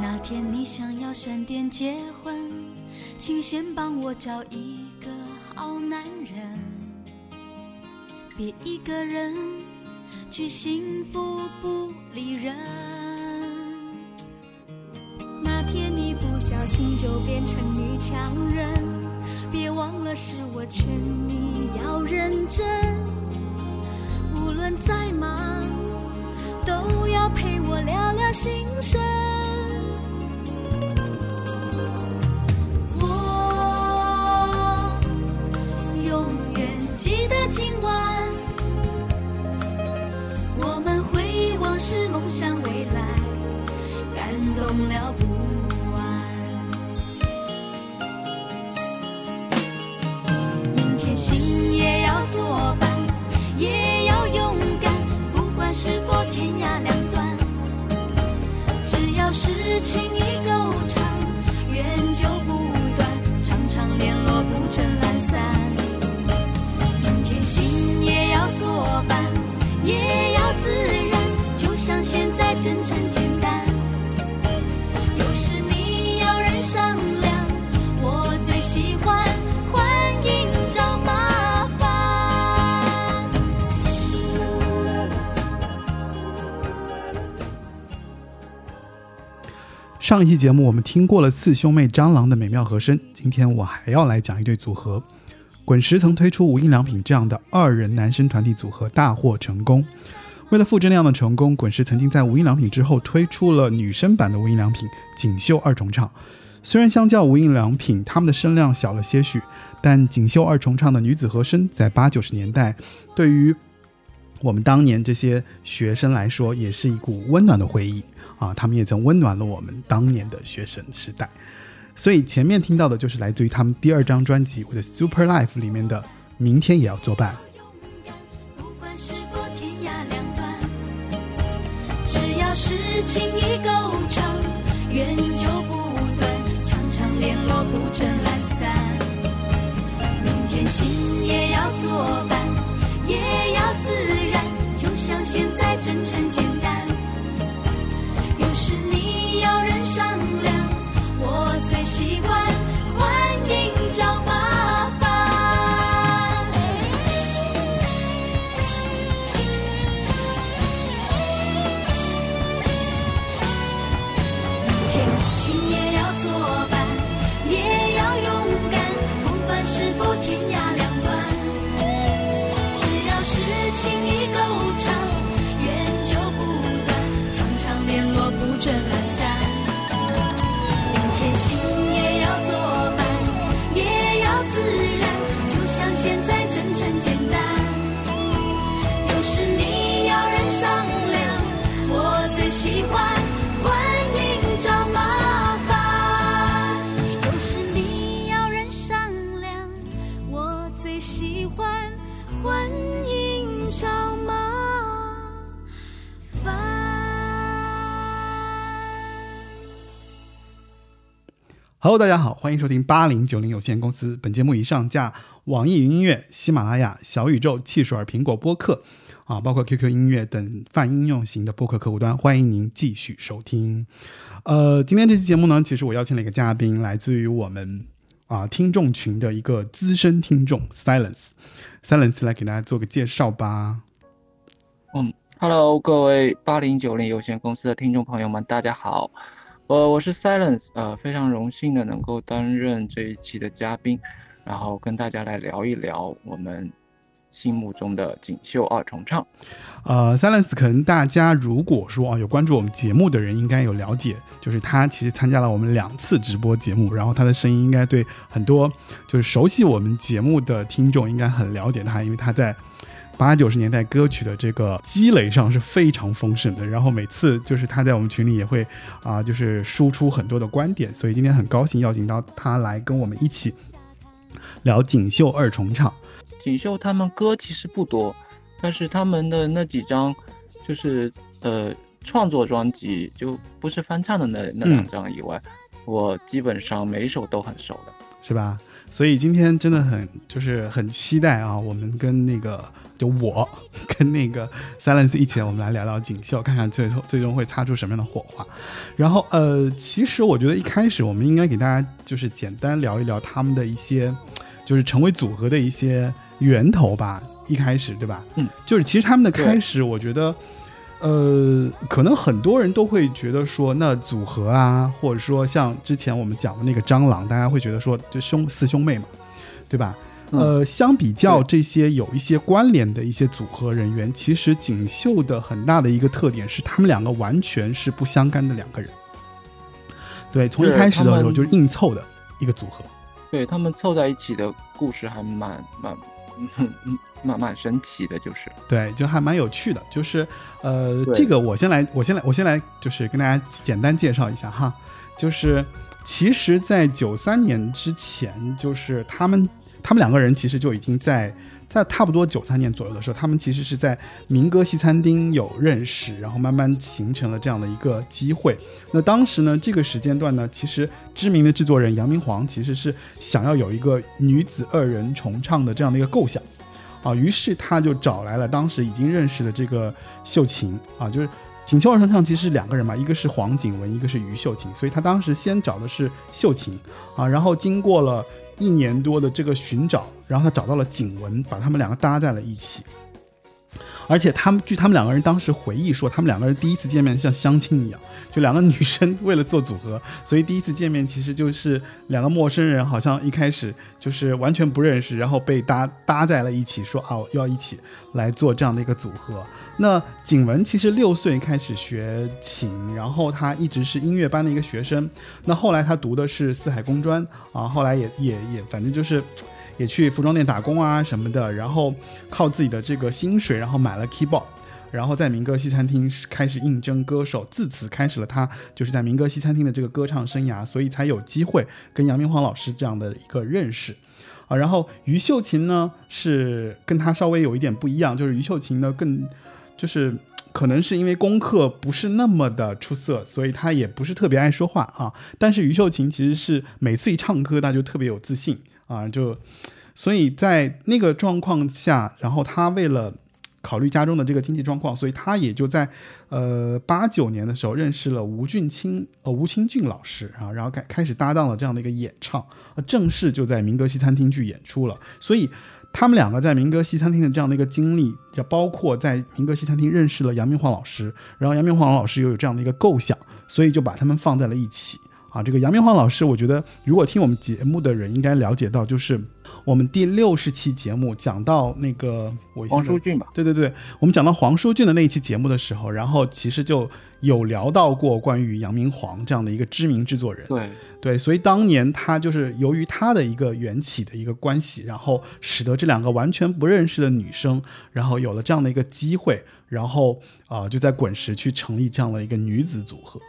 那天你想要闪电结婚，请先帮我找一个好男人，别一个人去幸福不离人。那天你不小心就变成女强人，别忘了是我劝你要认真，上一期节目我们听过了四兄妹蟑螂的美妙和声，今天我还要来讲一对组合。滚石曾推出无印良品这样的二人男生团体组合，大获成功。为了复制那样的成功，滚石曾经在无印良品之后推出了女生版的无印良品锦绣二重唱。虽然相较无印良品，他们的声量小了些许，但锦绣二重唱的女子和声在八九十年代，对于我们当年这些学生来说，也是一股温暖的回忆啊！他们也曾温暖了我们当年的学生时代。所以前面听到的就是来自于他们第二张专辑《我的 Super Life》里面的《明天也要作伴》。不管是否天涯两端，只要是情意够长，缘就不断，常常联络不准懒散。明天心也要作伴，也要自然，像现在真诚 Hello，大家好，欢迎收听八零九零有限公司。本节目已上架网易云音乐、喜马拉雅、小宇宙、汽水儿、苹果播客啊，包括 QQ 音乐等泛应用型的播客客户端，欢迎您继续收听。呃，今天这期节目呢，其实我邀请了一个嘉宾，来自于我们啊听众群的一个资深听众 Silence。Silence 来给大家做个介绍吧。嗯，Hello，各位八零九零有限公司的听众朋友们，大家好，呃，我是 Silence，呃，非常荣幸的能够担任这一期的嘉宾，然后跟大家来聊一聊我们心目中的锦绣二重唱。呃，Silence 可能大家如果说啊有关注我们节目的人应该有了解，就是他其实参加了我们两次直播节目，然后他的声音应该对很多就是熟悉我们节目的听众应该很了解他，因为他在八九十年代歌曲的这个积累上是非常丰盛的。然后每次就是他在我们群里也会啊、就是输出很多的观点，所以今天很高兴邀请到他来跟我们一起聊锦绣二重唱。锦绣他们歌其实不多，但是他们的那几张就是呃创作专辑，就不是翻唱的那那两张以外，我基本上每一首都很熟的。是吧？所以今天真的很就是很期待啊，我们跟那个就我 跟那个 Silence 一起，我们来聊聊锦绣，看看最后最终会擦出什么样的火花。然后呃，其实我觉得一开始我们应该给大家就是简单聊一聊他们的一些就是成为组合的一些源头吧。一开始对吧？嗯，就是其实他们的开始，我觉得。呃，可能很多人都会觉得说，那组合啊，或者说像之前我们讲的那个蟑螂，大家会觉得说，就兄四兄妹嘛，对吧？呃，相比较这些有一些关联的一些组合人员，其实锦绣的很大的一个特点是，他们两个完全是不相干的两个人。对，从一开始的时候就是硬凑的一个组合。对他们凑在一起的故事还蛮蛮。蛮蛮神奇的，就是对，就还蛮有趣的，就是呃，这个我先来，我先来，我先来，就是跟大家简单介绍一下哈，就是其实，在九三年之前，就是他们他们两个人其实就已经在。在差不多九三年左右的时候，他们其实是在民歌西餐厅有认识，然后慢慢形成了这样的一个机会。那当时呢，这个时间段呢，其实知名的制作人杨明煌其实是想要有一个女子二人重唱的这样的一个构想，啊，于是他就找来了当时已经认识的这个秀琴啊，就是锦绣二重唱其实是两个人嘛，一个是黄景文，一个是于秀琴，所以他当时先找的是秀琴啊，然后经过了。一年多的这个寻找，然后他找到了景文，把他们两个搭在了一起。而且他们据他们两个人当时回忆说，他们两个人第一次见面像相亲一样，就两个女生 为了做组合，所以第一次见面其实就是两个陌生人，好像一开始就是完全不认识，然后被搭搭在了一起，说哦要一起来做这样的一个组合。那景文其实六岁开始学琴，然后他一直是音乐班的一个学生。那后来他读的是四海工专啊，后来也也也反正就是。也去服装店打工啊什么的，然后靠自己的这个薪水，然后买了 keyboard，然后在民歌西餐厅开始应征歌手，自此开始了他就是在民歌西餐厅的这个歌唱生涯，所以才有机会跟杨明煌老师这样的一个认识啊。然后于秀琴呢是跟他稍微有一点不一样，就是于秀琴呢更就是可能是因为功课不是那么的出色，所以他也不是特别爱说话啊。但是于秀琴其实是每次一唱歌，他就特别有自信。啊，就，所以在那个状况下，然后他为了考虑家中的这个经济状况，所以他也就在呃八九年的时候认识了吴俊清呃吴清俊老师啊，然后开开始搭档了这样的一个演唱，正式就在民歌西餐厅去演出了。所以他们两个在民歌西餐厅的这样的一个经历，也包括在民歌西餐厅认识了杨明华老师，然后杨明华老师又有这样的一个构想，所以就把他们放在了一起。啊，这个杨明煌老师，我觉得如果听我们节目的人应该了解到，就是我们第六十期节目讲到那个黄书俊吧？对对对，我们讲到黄书俊的那一期节目的时候，然后其实就有聊到过关于杨明煌这样的一个知名制作人。对对，所以当年他就是由于他的一个缘起的一个关系，然后使得这两个完全不认识的女生，然后有了这样的一个机会，然后啊就在滚石去成立这样的一个女子组合。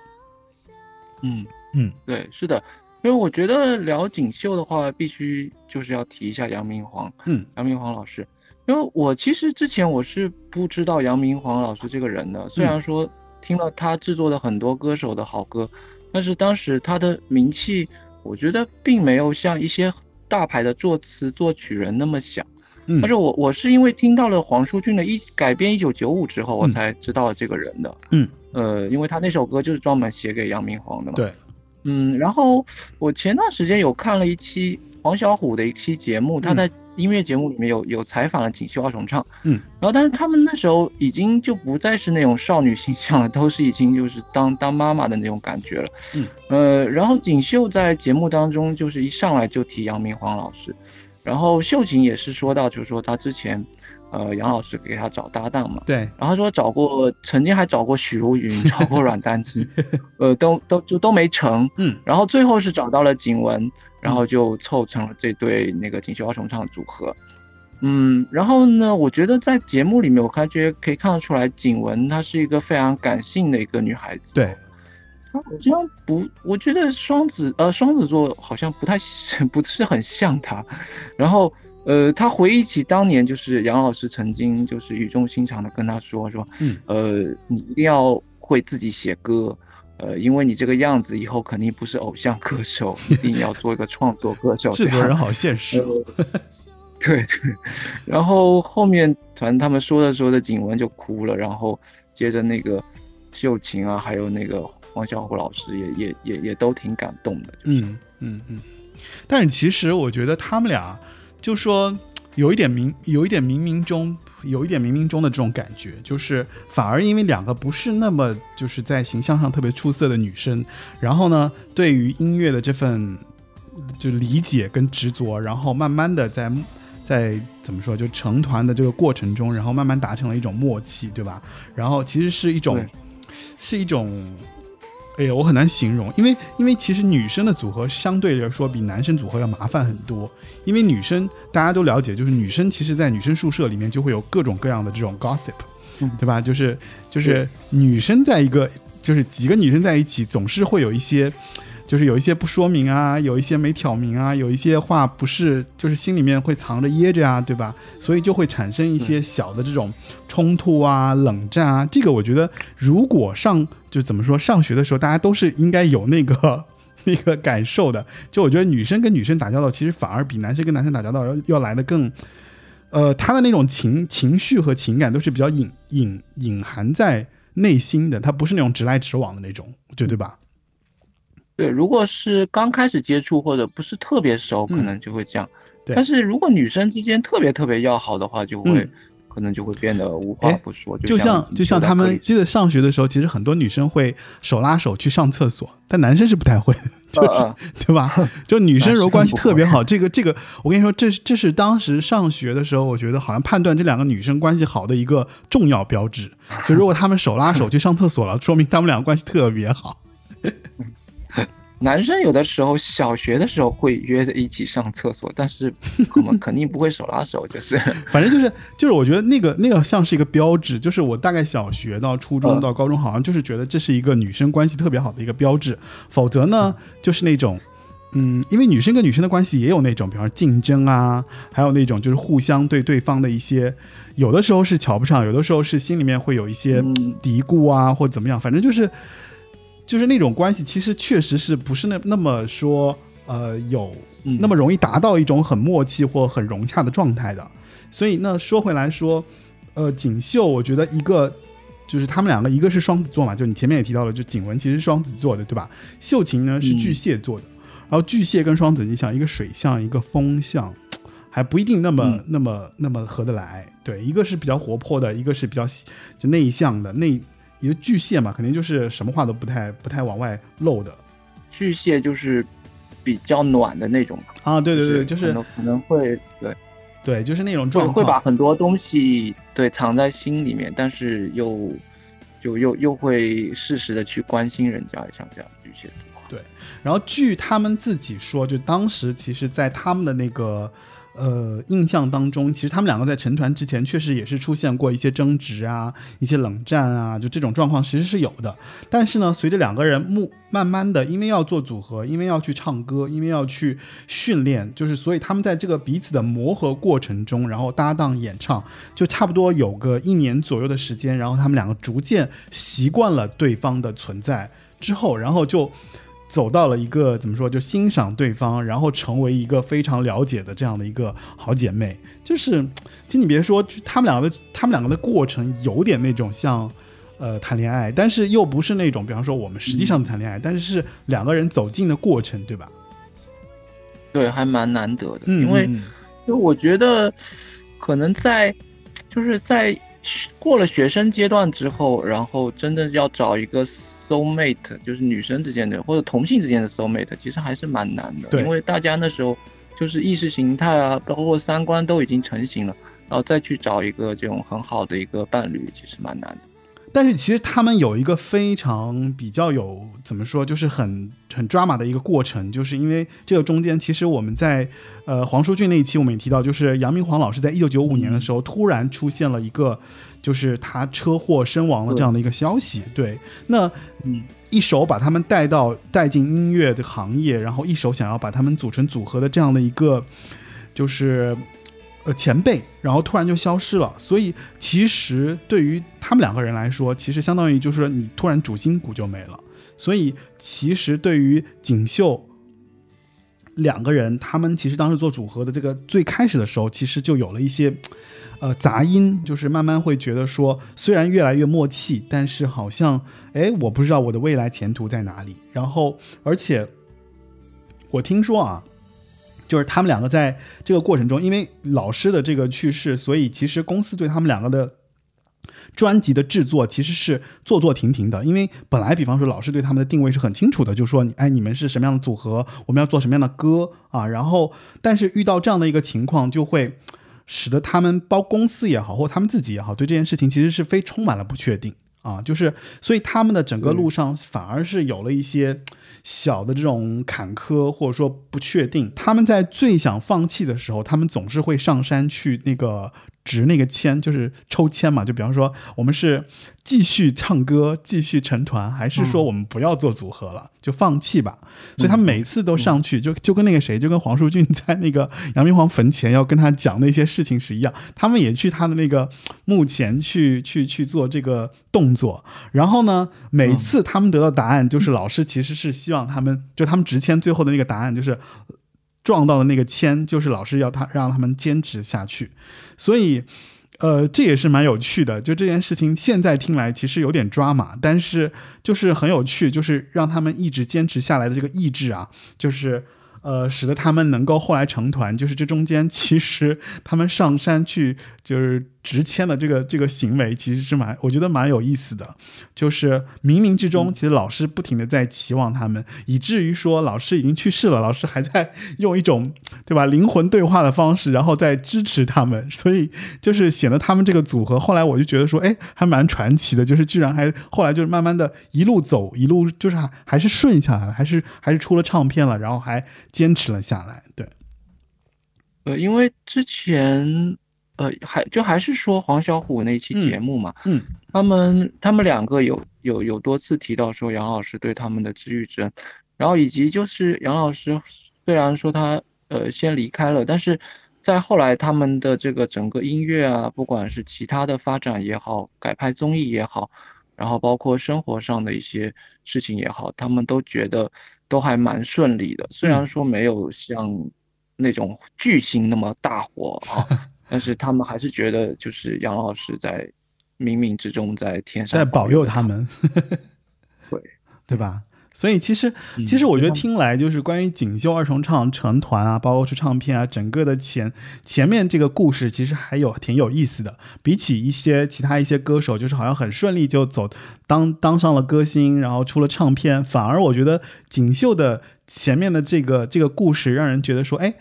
嗯。嗯，对，是的，因为我觉得聊锦绣的话，必须就是要提一下杨明煌，嗯，杨明煌老师，因为我其实之前我是不知道杨明煌老师这个人的，虽然说听了他制作的很多歌手的好歌，但是当时他的名气，我觉得并没有像一些大牌的作词作曲人那么响，嗯，但是我我是因为听到了黄舒骏的一改编一九九五之后，我才知道了这个人的，嗯，呃，因为他那首歌就是专门写给杨明煌的嘛，对。嗯，然后我前段时间有看了一期黄小琥的一期节目，他在音乐节目里面有有采访了锦绣二重唱，嗯，然后但是他们那时候已经就不再是那种少女形象了，都是已经就是当当妈妈的那种感觉了，嗯，呃，然后锦绣在节目当中就是一上来就提杨明煌老师，然后秀琴也是说到，就是说她之前。呃，杨老师给他找搭档嘛，对，然后说找过，曾经还找过许茹芸，找过阮丹芝，呃，都都就都没成，嗯，然后最后是找到了景文，然后就凑成了这对那个锦绣二重唱组合，嗯，然后呢，我觉得在节目里面，我感觉可以看得出来，景文她是一个非常感性的一个女孩子，对，她好像不，我觉得双子呃双子座好像不太 不是很像她，然后。呃，他回忆起当年，就是杨老师曾经就是语重心长的跟他说说，嗯，呃，你一定要会自己写歌，呃，因为你这个样子以后肯定不是偶像歌手，一定要做一个创作歌手。制作人好现实、哦。对对，然后后面反正他们说着说着，景文就哭了，然后接着那个秀琴啊，还有那个黄小琥老师也也也也都挺感动的。就是、嗯嗯嗯，但是其实我觉得他们俩。就说有一点冥，有一点冥冥中，有一点冥冥中的这种感觉，就是反而因为两个不是那么就是在形象上特别出色的女生，然后呢，对于音乐的这份就理解跟执着，然后慢慢的在在怎么说，就成团的这个过程中，然后慢慢达成了一种默契，对吧？然后其实是一种，是一种。哎呀，我很难形容，因为因为其实女生的组合相对来说比男生组合要麻烦很多，因为女生大家都了解，就是女生其实，在女生宿舍里面就会有各种各样的这种 gossip，对吧？就是就是女生在一个就是几个女生在一起，总是会有一些。就是有一些不说明啊，有一些没挑明啊，有一些话不是，就是心里面会藏着掖着呀，对吧？所以就会产生一些小的这种冲突啊、冷战啊。这个我觉得，如果上就怎么说，上学的时候大家都是应该有那个 那个感受的。就我觉得女生跟女生打交道，其实反而比男生跟男生打交道要要来的更，呃，他的那种情情绪和情感都是比较隐隐隐含在内心的，他不是那种直来直往的那种，对对吧？对，如果是刚开始接触或者不是特别熟，可能就会这样。但是如果女生之间特别特别要好的话，就会可能就会变得无话不说。就像就像他们记得上学的时候，其实很多女生会手拉手去上厕所，但男生是不太会，就是 对吧？就女生如果关系特别好，这个这个，我跟你说，这这是当时上学的时候，我觉得好像判断这两个女生关系好的一个重要标志。就如果他们手拉手去上厕所了，说明他们两个关系特别好。男生有的时候小学的时候会约着一起上厕所，但是 我们肯定不会手拉手，就是反正就是就是我觉得那个那个像是一个标志，就是我大概小学到初中到高中，好像就是觉得这是一个女生关系特别好的一个标志。否则呢，就是那种嗯，因为女生跟女生的关系也有那种，比方说竞争啊，还有那种就是互相对对方的一些，有的时候是瞧不上，有的时候是心里面会有一些嘀咕啊，或者怎么样，反正就是。就是那种关系，其实确实是不是那那么说，呃，有那么容易达到一种很默契或很融洽的状态的。所以那说回来说，呃，锦绣，我觉得一个就是他们两个，一个是双子座嘛，就你前面也提到了，就景文其实是双子座的，对吧？秀琴呢是巨蟹座的，然后巨蟹跟双子，你想一个水象，一个风象，还不一定那么那么那么合得来。对，一个是比较活泼的，一个是比较就内向的内。一个巨蟹嘛，肯定就是什么话都不太不太往外露的。巨蟹就是比较暖的那种啊，对对对，就是可能会对对，就是那种状会把很多东西对藏在心里面，但是又就又又会适时的去关心人家，像这样巨蟹座。对，然后据他们自己说，就当时其实，在他们的那个。呃，印象当中，其实他们两个在成团之前，确实也是出现过一些争执啊，一些冷战啊，就这种状况其实是有的。但是呢，随着两个人慢慢的，因为要做组合，因为要去唱歌，因为要去训练，就是所以他们在这个彼此的磨合过程中，然后搭档演唱，就差不多有个一年左右的时间，然后他们两个逐渐习惯了对方的存在之后，然后就。走到了一个怎么说，就欣赏对方，然后成为一个非常了解的这样的一个好姐妹。就是，其实你别说，他们两个的他们两个的过程有点那种像，呃，谈恋爱，但是又不是那种，比方说我们实际上谈恋爱，但是是两个人走近的过程，对吧？对，还蛮难得的，因为，因为我觉得，可能在，就是在过了学生阶段之后，然后真的要找一个。Soul mate 就是女生之间的或者同性之间的 soul mate，其实还是蛮难的，因为大家那时候就是意识形态啊，包括三观都已经成型了，然后再去找一个这种很好的一个伴侣，其实蛮难的。但是其实他们有一个非常比较有怎么说，就是很很 drama 的一个过程，就是因为这个中间，其实我们在呃黄淑俊那一期我们也提到，就是杨明煌老师在一九九五年的时候突然出现了一个。就是他车祸身亡了这样的一个消息，对，那嗯，一手把他们带到带进音乐的行业，然后一手想要把他们组成组合的这样的一个，就是呃前辈，然后突然就消失了。所以其实对于他们两个人来说，其实相当于就是说你突然主心骨就没了。所以其实对于锦绣两个人，他们其实当时做组合的这个最开始的时候，其实就有了一些呃杂音，就是慢慢会觉得说，虽然越来越默契，但是好像哎，我不知道我的未来前途在哪里。然后而且我听说啊。就是他们两个在这个过程中，因为老师的这个去世，所以其实公司对他们两个的专辑的制作其实是做做停停的。因为本来，比方说老师对他们的定位是很清楚的，就说你哎，你们是什么样的组合，我们要做什么样的歌啊。然后，但是遇到这样的一个情况，就会使得他们包公司也好，或他们自己也好，对这件事情其实是非充满了不确定啊。就是所以他们的整个路上反而是有了一些。小的这种坎坷或者说不确定，他们在最想放弃的时候，他们总是会上山去那个。值那个签就是抽签嘛，就比方说我们是继续唱歌、继续成团，还是说我们不要做组合了，就放弃吧。所以他每次都上去，就就跟那个谁，就跟黄淑俊在那个 杨明皇坟前要跟他讲那些事情是一样。他们也去他的那个墓前去去去做这个动作。然后呢，每次他们得到答案，就是老师其实是希望他们，就他们执签最后的那个答案就是。撞到的那个签，就是老师要他让他们坚持下去，所以，呃，这也是蛮有趣的。就这件事情，现在听来其实有点抓马，但是就是很有趣，就是让他们一直坚持下来的这个意志啊，就是。呃，使得他们能够后来成团，就是这中间其实他们上山去就是直签的这个这个行为，其实是蛮我觉得蛮有意思的。就是冥冥之中，其实老师不停的在期望他们，以至于说老师已经去世了，老师还在 用一种对吧灵魂对话的方式，然后在支持他们，所以就是显得他们这个组合，后来我就觉得说，哎，还蛮传奇的，就是居然还后来就是慢慢的一路走一路，就是还还是顺下来了，还是还是出了唱片了，然后还。坚持了下来，对，呃，因为之前，呃，还就还是说黄小琥那期节目嘛，嗯，他们他们两个有有有多次提到说杨老师对他们的知遇之恩，然后以及就是杨老师虽然说他呃先离开了，但是在后来他们的这个整个音乐啊，不管是其他的发展也好，改拍综艺也好。然后包括生活上的一些事情也好，他们都觉得都还蛮顺利的。虽然说没有像那种巨星那么大火啊，但是他们还是觉得就是杨老师在冥冥之中在天上在保佑他们，对 对吧？所以其实，其实我觉得听来就是关于锦绣二重唱成团啊，包括出唱片啊，整个的前前面这个故事其实还有挺有意思的。比起一些其他一些歌手，就是好像很顺利就走当当上了歌星，然后出了唱片，反而我觉得锦绣的前面的这个这个故事，让人觉得说，哎。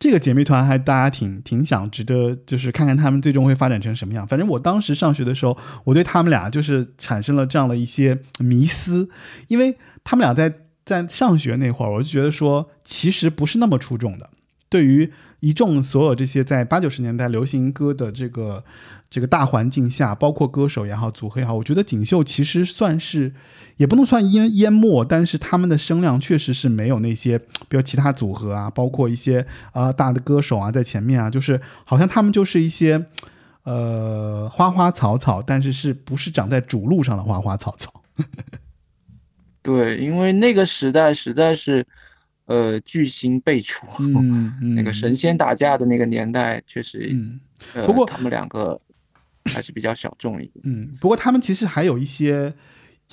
这个姐妹团还大家挺挺想值得，就是看看他们最终会发展成什么样。反正我当时上学的时候，我对他们俩就是产生了这样的一些迷思，因为他们俩在在上学那会儿，我就觉得说其实不是那么出众的。对于一众所有这些在八九十年代流行歌的这个这个大环境下，包括歌手也好，组合也好，我觉得锦绣其实算是也不能算淹淹没，但是他们的声量确实是没有那些，比如其他组合啊，包括一些啊大的歌手啊在前面啊，就是好像他们就是一些呃花花草草，但是是不是长在主路上的花花草草？对，因为那个时代实在是。呃，巨星辈出，那个神仙打架的那个年代，确实，嗯，不过他们两个还是比较小众一点。嗯，不过他们其实还有一些，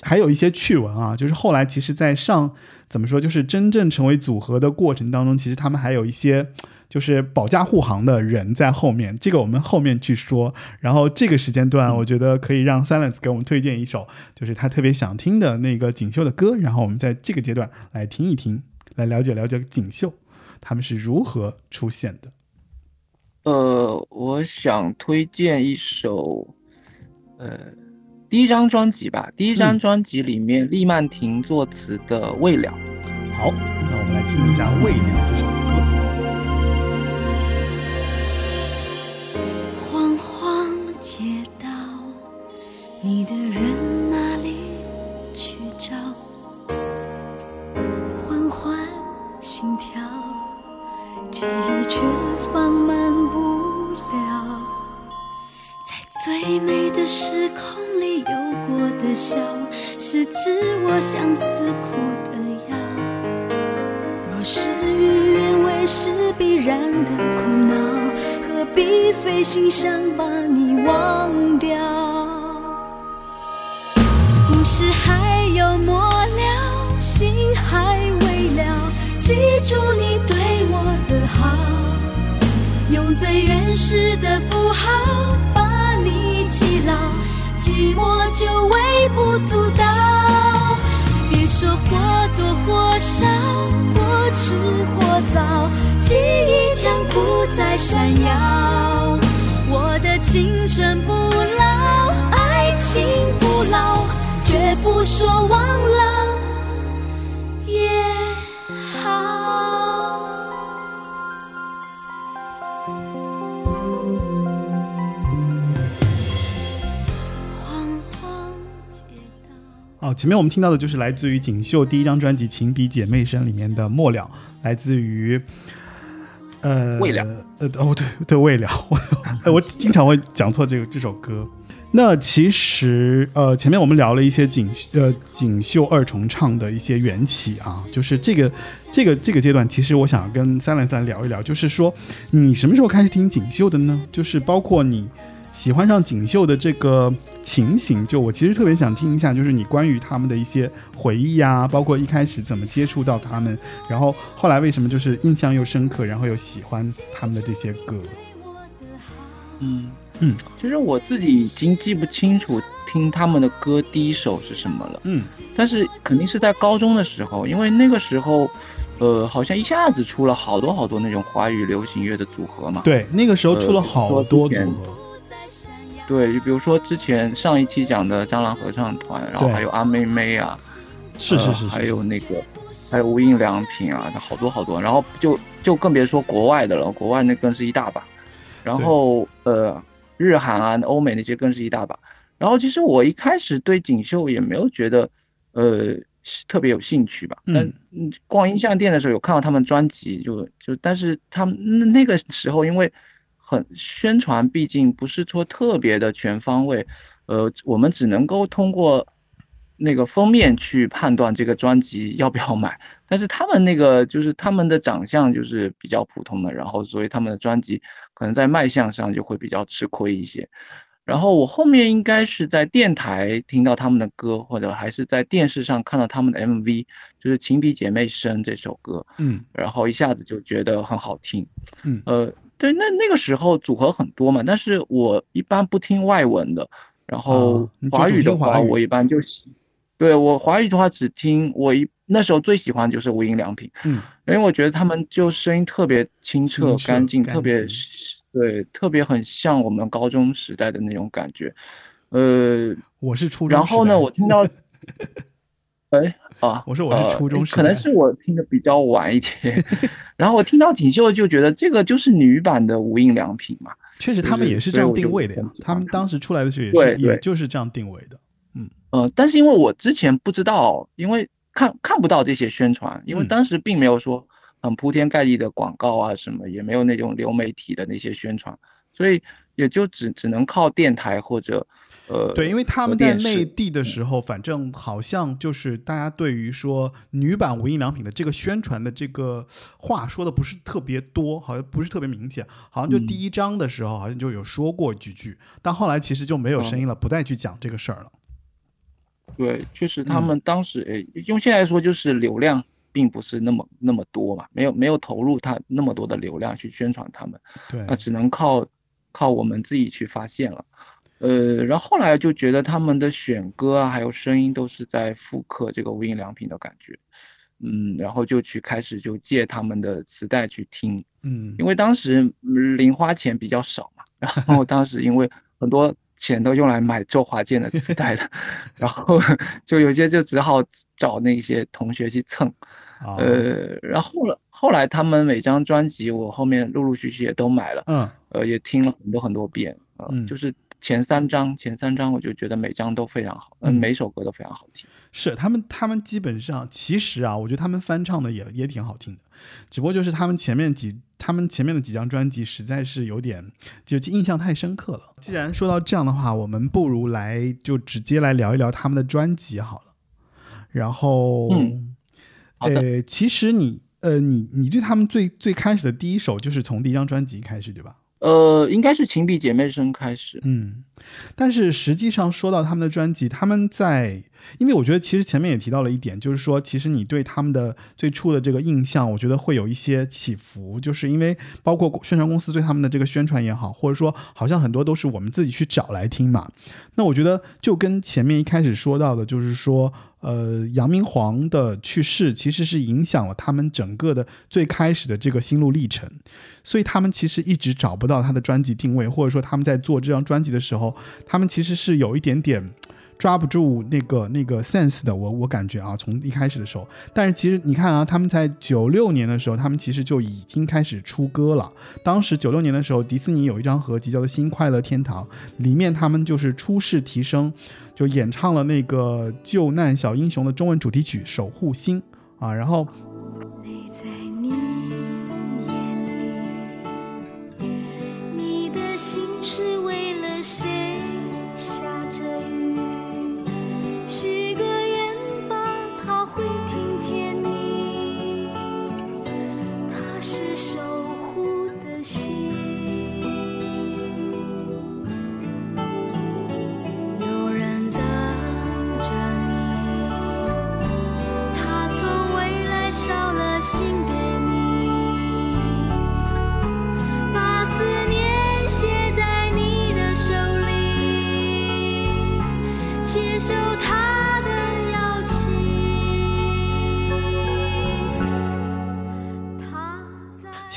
还有一些趣闻啊，就是后来其实，在上怎么说，就是真正成为组合的过程当中，其实他们还有一些就是保驾护航的人在后面，这个我们后面去说。然后这个时间段，我觉得可以让 Silence 给我们推荐一首，就是他特别想听的那个锦绣的歌，然后我们在这个阶段来听一听。来了解了解锦绣，他们是如何出现的。呃，我想推荐一首，呃，第一张专辑吧。第一张专辑里面，利曼婷作词的《未了》。好，那我们来听一下《未了》这首歌。晃晃街道，你的人心跳，记忆却放慢不了。在最美的时空里有过的笑，是知我相思苦的药。若事与愿违是必然的苦恼，何必费心想把你忘掉？故事还有末了，心还，记住你对我的好。用最原始的符号把你记牢，寂寞就微不足道。别说或多或少，或迟或早，记忆将不再闪耀。我的青春不老，爱情不老，绝不说忘了哦，前面我们听到的就是来自于锦绣第一张专辑《情比姐妹声》里面的《末了》，来自于呃未了呃哦对对未了，我 呃我经常会讲错这个这首歌。那其实呃前面我们聊了一些锦呃锦绣二重唱的一些缘起啊，就是这个这个这个阶段，其实我想跟三兰三聊一聊，就是说你什么时候开始听锦绣的呢？就是包括你。喜欢上锦绣的这个情形，就我其实特别想听一下，就是你关于他们的一些回忆啊，包括一开始怎么接触到他们，然后后来为什么就是印象又深刻，然后又喜欢他们的这些歌。嗯。嗯，其实我自己已经记不清楚听他们的歌第一首是什么了，嗯。但是肯定是在高中的时候，因为那个时候，呃，好像一下子出了好多好多那种华语流行乐的组合嘛。对，那个时候出了好多组呃合，对，就比如说之前上一期讲的蟑螂合唱团，然后还有阿妹妹啊，呃是是是是，还有那个还有无印良品啊，好多好多，然后就就更别说国外的了，国外那更是一大把，然后呃日韩啊、欧美那些更是一大把。然后其实我一开始对锦绣也没有觉得呃特别有兴趣吧，嗯。但嗯逛音像店的时候有看到他们专辑，就就但是他们那那个时候因为很宣传，毕竟不是说特别的全方位，呃，我们只能够通过那个封面去判断这个专辑要不要买。但是他们那个就是他们的长相就是比较普通的，然后所以他们的专辑可能在卖相上就会比较吃亏一些。然后我后面应该是在电台听到他们的歌，或者还是在电视上看到他们的 MV，就是《情比姐妹深》这首歌，嗯然后一下子就觉得很好听。嗯呃，对，那那个时候组合很多嘛，但是我一般不听外文的，然后华语的话，我一般就喜，对我华语的话只听我一那时候最喜欢就是无印良品，嗯因为我觉得他们就声音特别清澈清澈干净，特别对，特别很像我们高中时代的那种感觉，呃，我是初中，然后呢，我听到，哎啊，我说我是呃初中时代可能是我听的比较晚一点，然后我听到锦绣就觉得这个就是女版的无印良品嘛，确实他们也是这样定位的他们当时出来的时候也对是，也就是这样定位的。嗯。呃，但是因为我之前不知道，因为看看不到这些宣传，因为嗯。当时并没有说很铺天盖地的广告啊什么，也没有那种流媒体的那些宣传，所以也就只只能靠电台或者呃对，因为他们在内地的时候，反正好像就是大家对于说女版无印良品的这个宣传的这个话说的不是特别多，好像不是特别明显，好像就嗯第一章的时候好像就有说过几句，但后来其实就没有声音了，不再去讲这个事儿了。对，确实他嗯们当时诶，用现在来说就是流量并不是那么那么多嘛，没有没有投入他那么多的流量去宣传他们，对，那只能靠靠我们自己去发现了。呃，然后后来就觉得他们的选歌啊，还有声音都是在复刻这个无印良品的感觉，嗯，然后就去开始就借他们的磁带去听，嗯。因为当时嗯零花钱比较少嘛，然后当时因为很多钱都用来买周华健的磁带了，然后 就有些就只好找那些同学去蹭，啊，呃，然后后来后来他们每张专辑我后面陆陆续续也都买了，嗯。呃，也听了很多很多遍，呃，嗯。就是前三张前三张我就觉得每张都非常好，嗯，嗯每首歌都非常好听，是他们，他们基本上其实啊，我觉得他们翻唱的也也挺好听的，只不过就是他们前面几他们前面的几张专辑实在是有点就印象太深刻了。既然说到这样的话，我们不如来就直接来聊一聊他们的专辑好了。然后，嗯呃，其实你呃，你你对他们最最开始的第一首就是从第一张专辑开始，对吧？呃，应该是情比姐妹深开始。嗯，但是实际上说到他们的专辑，他们在，因为我觉得其实前面也提到了一点，就是说其实你对他们的最初的这个印象，我觉得会有一些起伏，就是因为包括宣传公司对他们的这个宣传也好，或者说好像很多都是我们自己去找来听嘛。那我觉得就跟前面一开始说到的，就是说。呃，杨明煌的去世其实是影响了他们整个的最开始的这个心路历程，所以他们其实一直找不到他的专辑定位，或者说他们在做这张专辑的时候，他们其实是有一点点抓不住那个那个 sense 的。我我感觉啊，从一开始的时候，但是其实你看啊，他们在九六年的时候，他们其实就已经开始出歌了。当时九六年的时候，迪士尼有一张合集叫做《新快乐天堂》，里面他们就是初试提升。就演唱了那个救难小英雄的中文主题曲《守护星》啊，然后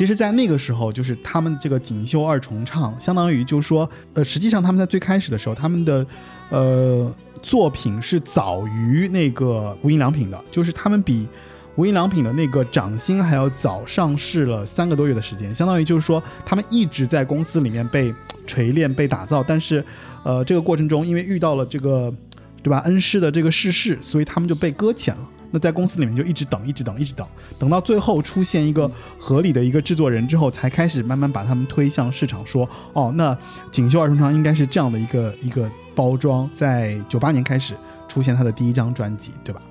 其实，在那个时候，就是他们这个锦绣二重唱，相当于就是说，呃，实际上他们在最开始的时候，他们的呃作品是早于那个无印良品的，就是他们比无印良品的那个掌心还要早上市了三个多月的时间，相当于就是说，他们一直在公司里面被锤炼、被打造，但是，呃，这个过程中因为遇到了这个，对吧，恩师的这个逝世，所以他们就被搁浅了。那在公司里面就一直等，一直等，一直等，等到最后出现一个合理的一个制作人之后，才开始慢慢把他们推向市场，说哦，那锦绣二重唱应该是这样的一个一个包装，在九八年开始出现他的第一张专辑，对吧？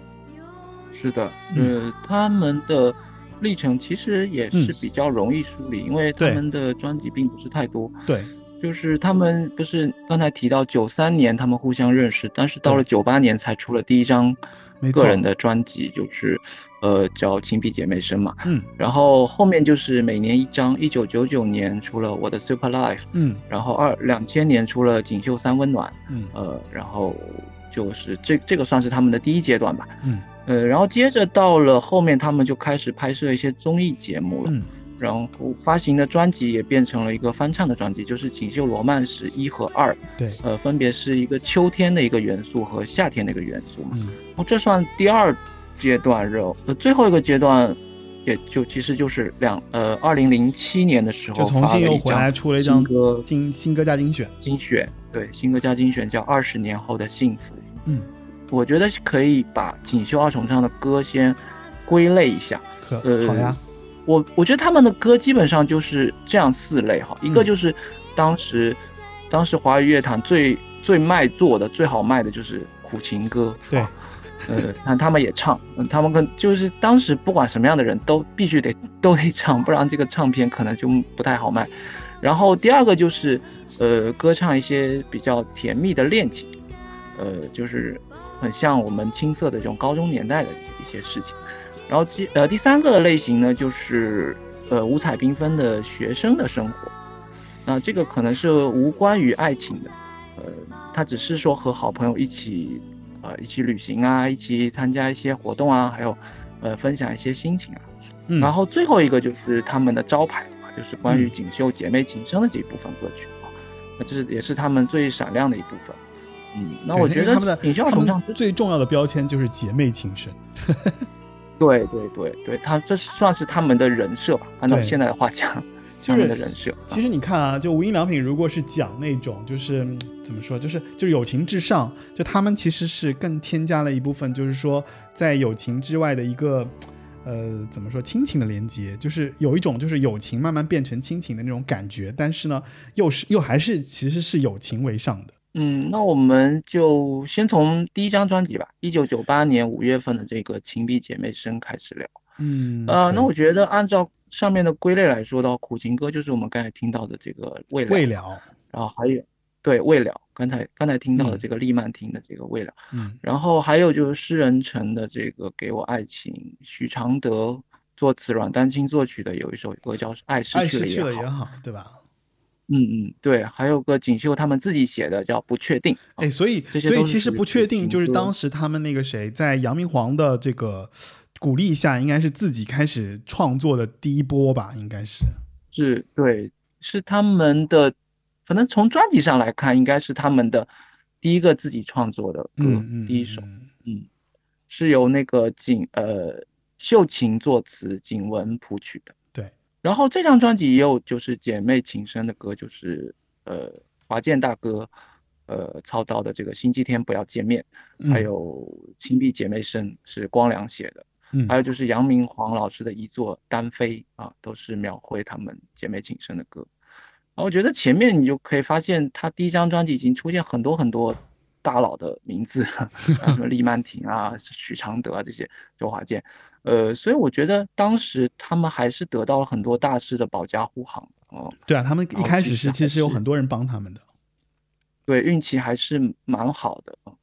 是的，嗯呃，他们的历程其实也是比较容易梳理，因为他们的专辑并不是太多。对，就是他们不是刚才提到九三年他们互相认识，但是到了九八年才出了第一张个人的专辑，就是呃叫《情比姐妹声》嘛。嗯。然后后面就是每年一张，一九九九年出了《我的 Super Life》，嗯。然后二两千年出了《锦绣三温暖》，嗯。呃，然后就是这这个算是他们的第一阶段吧。嗯。呃，然后接着到了后面，他们就开始拍摄一些综艺节目了，嗯然后发行的专辑也变成了一个翻唱的专辑，就是《锦绣罗曼史》一和二，对，呃，分别是一个秋天的一个元素和夏天的一个元素嘛。嗯然后这算第二阶段热，呃，最后一个阶段，也就其实就是两呃二零零七年的时候就重新又回来出了一张歌新新歌加精选，精选，对，新歌加精选叫《二十年后的幸福》。嗯，我觉得可以把锦绣二重唱的歌先归类一下。可呃好呀，我我觉得他们的歌基本上就是这样四类哈，一个嗯就是当时当时华语乐坛最最卖座的、最好卖的就是苦情歌，对啊，呃，那他们也唱，嗯他们跟就是当时不管什么样的人都必须得 都得唱，不然这个唱片可能就不太好卖。然后第二个就是呃，歌唱一些比较甜蜜的恋情，呃，就是很像我们青涩的这种高中年代的一些事情。然后第呃第三个类型呢，就是呃五彩缤纷的学生的生活。那这个可能是无关于爱情的，呃，他只是说和好朋友一起呃一起旅行啊，一起参加一些活动啊，还有呃分享一些心情啊。嗯，然后最后一个就是他们的招牌嘛，就是关于嗯锦绣姐妹情深的这一部分歌曲啊，那这是也是他们最闪亮的一部分。嗯，那我觉得他们的锦绣他二重唱们最重要的标签就是姐妹情深，对对对对，他这算是他们的人设吧，按照现在的话讲，他们就是的人设。其实你看啊，就无印良品，如果是讲那种就是嗯怎么说，就是就是友情至上，就他们其实是更添加了一部分，就是说在友情之外的一个。呃呃，怎么说亲情的连接，就是有一种就是友情慢慢变成亲情的那种感觉，但是呢，又是又还是其实是友情为上的。嗯，那我们就先从第一张专辑吧，一九九八年五月份的这个《情比姐妹深》开始聊。嗯，呃，那我觉得按照上面的归类来说的话，苦情歌就是我们刚才听到的这个未了，未了，然后还有对未了，刚才刚才听到的嗯这个利曼婷的这个未了，嗯然后还有就是诗人城的这个给我爱情，许常德作词，阮丹青作曲的有一首歌叫《爱失去了也好》，去了也好，对吧？嗯嗯，对，还有个锦绣他们自己写的叫《不确定》，哎，所以所以其实不确定，就是当时他们那个谁，在杨明皇的这个鼓励下，应该是自己开始创作的第一波吧，应该是。是对，是他们的，反正从专辑上来看，应该是他们的第一个自己创作的歌，第一首，嗯嗯，是由那个景呃秀琴作词，景文谱曲的。对，然后这张专辑也有就是姐妹情深的歌，就是呃华健大哥呃操刀的这个星期天不要见面，嗯还有情比姐妹深是光良写的。嗯还有就是杨明煌老师的一座《单飞》啊，都是描绘他们姐妹情深的歌。然后我觉得前面你就可以发现，他第一张专辑已经出现很多很多大佬的名字，啊什么李曼婷啊、许常德啊这些，周华健。呃，所以我觉得当时他们还是得到了很多大师的保驾护航哦。对啊，他们一开始是其实有很多人帮他们的。对，运气还是蛮好的啊。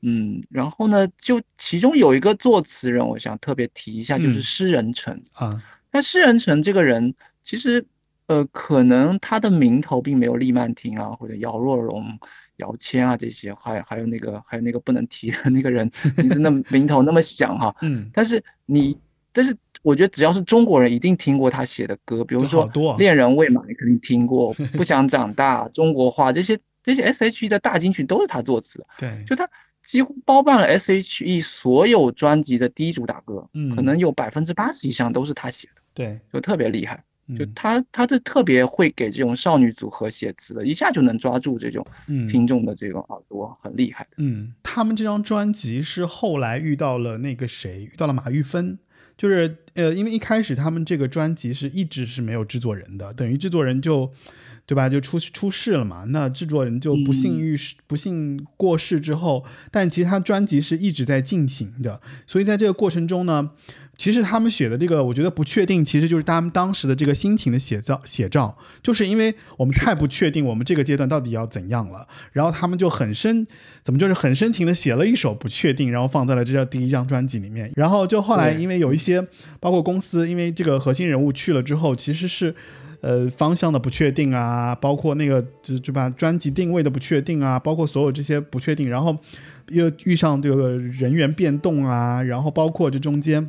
嗯，然后呢，就其中有一个作词人，我想特别提一下，就是嗯诗人城。啊，那施人城这个人，其实呃，可能他的名头并没有利曼婷啊，或者姚若龙、姚谦啊这些，还还有那个还有那个不能提的那个人名字那么名头那么响哈。嗯，但是你，但是我觉得只要是中国人，一定听过他写的歌，比如说恋人未满》，你肯定听过，《不想长大》、《中国话》这些这些 S.H.E 的大金曲都是他作词的，对，就他几乎包办了 S.H.E 所有专辑的第一主打歌，嗯可能有百分之八十以上都是他写的，对，就特别厉害。就嗯他他是特别会给这种少女组合写词的，一下就能抓住这种嗯。听众的这种耳朵，很厉害的。嗯，他们这张专辑是后来遇到了那个谁，遇到了马玉芬，就是呃，因为一开始他们这个专辑是一直是没有制作人的，等于制作人就，对吧，就出出事了嘛，那制作人就不幸遇世、不幸过世之后，但其实他专辑是一直在进行的，所以在这个过程中呢。其实他们写的这个，我觉得不确定，其实就是他们当时的这个心情的写照。写照，就是因为我们太不确定我们这个阶段到底要怎样了，然后他们就很深，怎么就是很深情的写了一首不确定，然后放在了这张第一张专辑里面。然后就后来因为有一些，包括公司，因为这个核心人物去了之后，其实是。呃，方向的不确定啊，包括那个就就把专辑定位的不确定啊，包括所有这些不确定，然后又遇上这个人员变动啊，然后包括这中间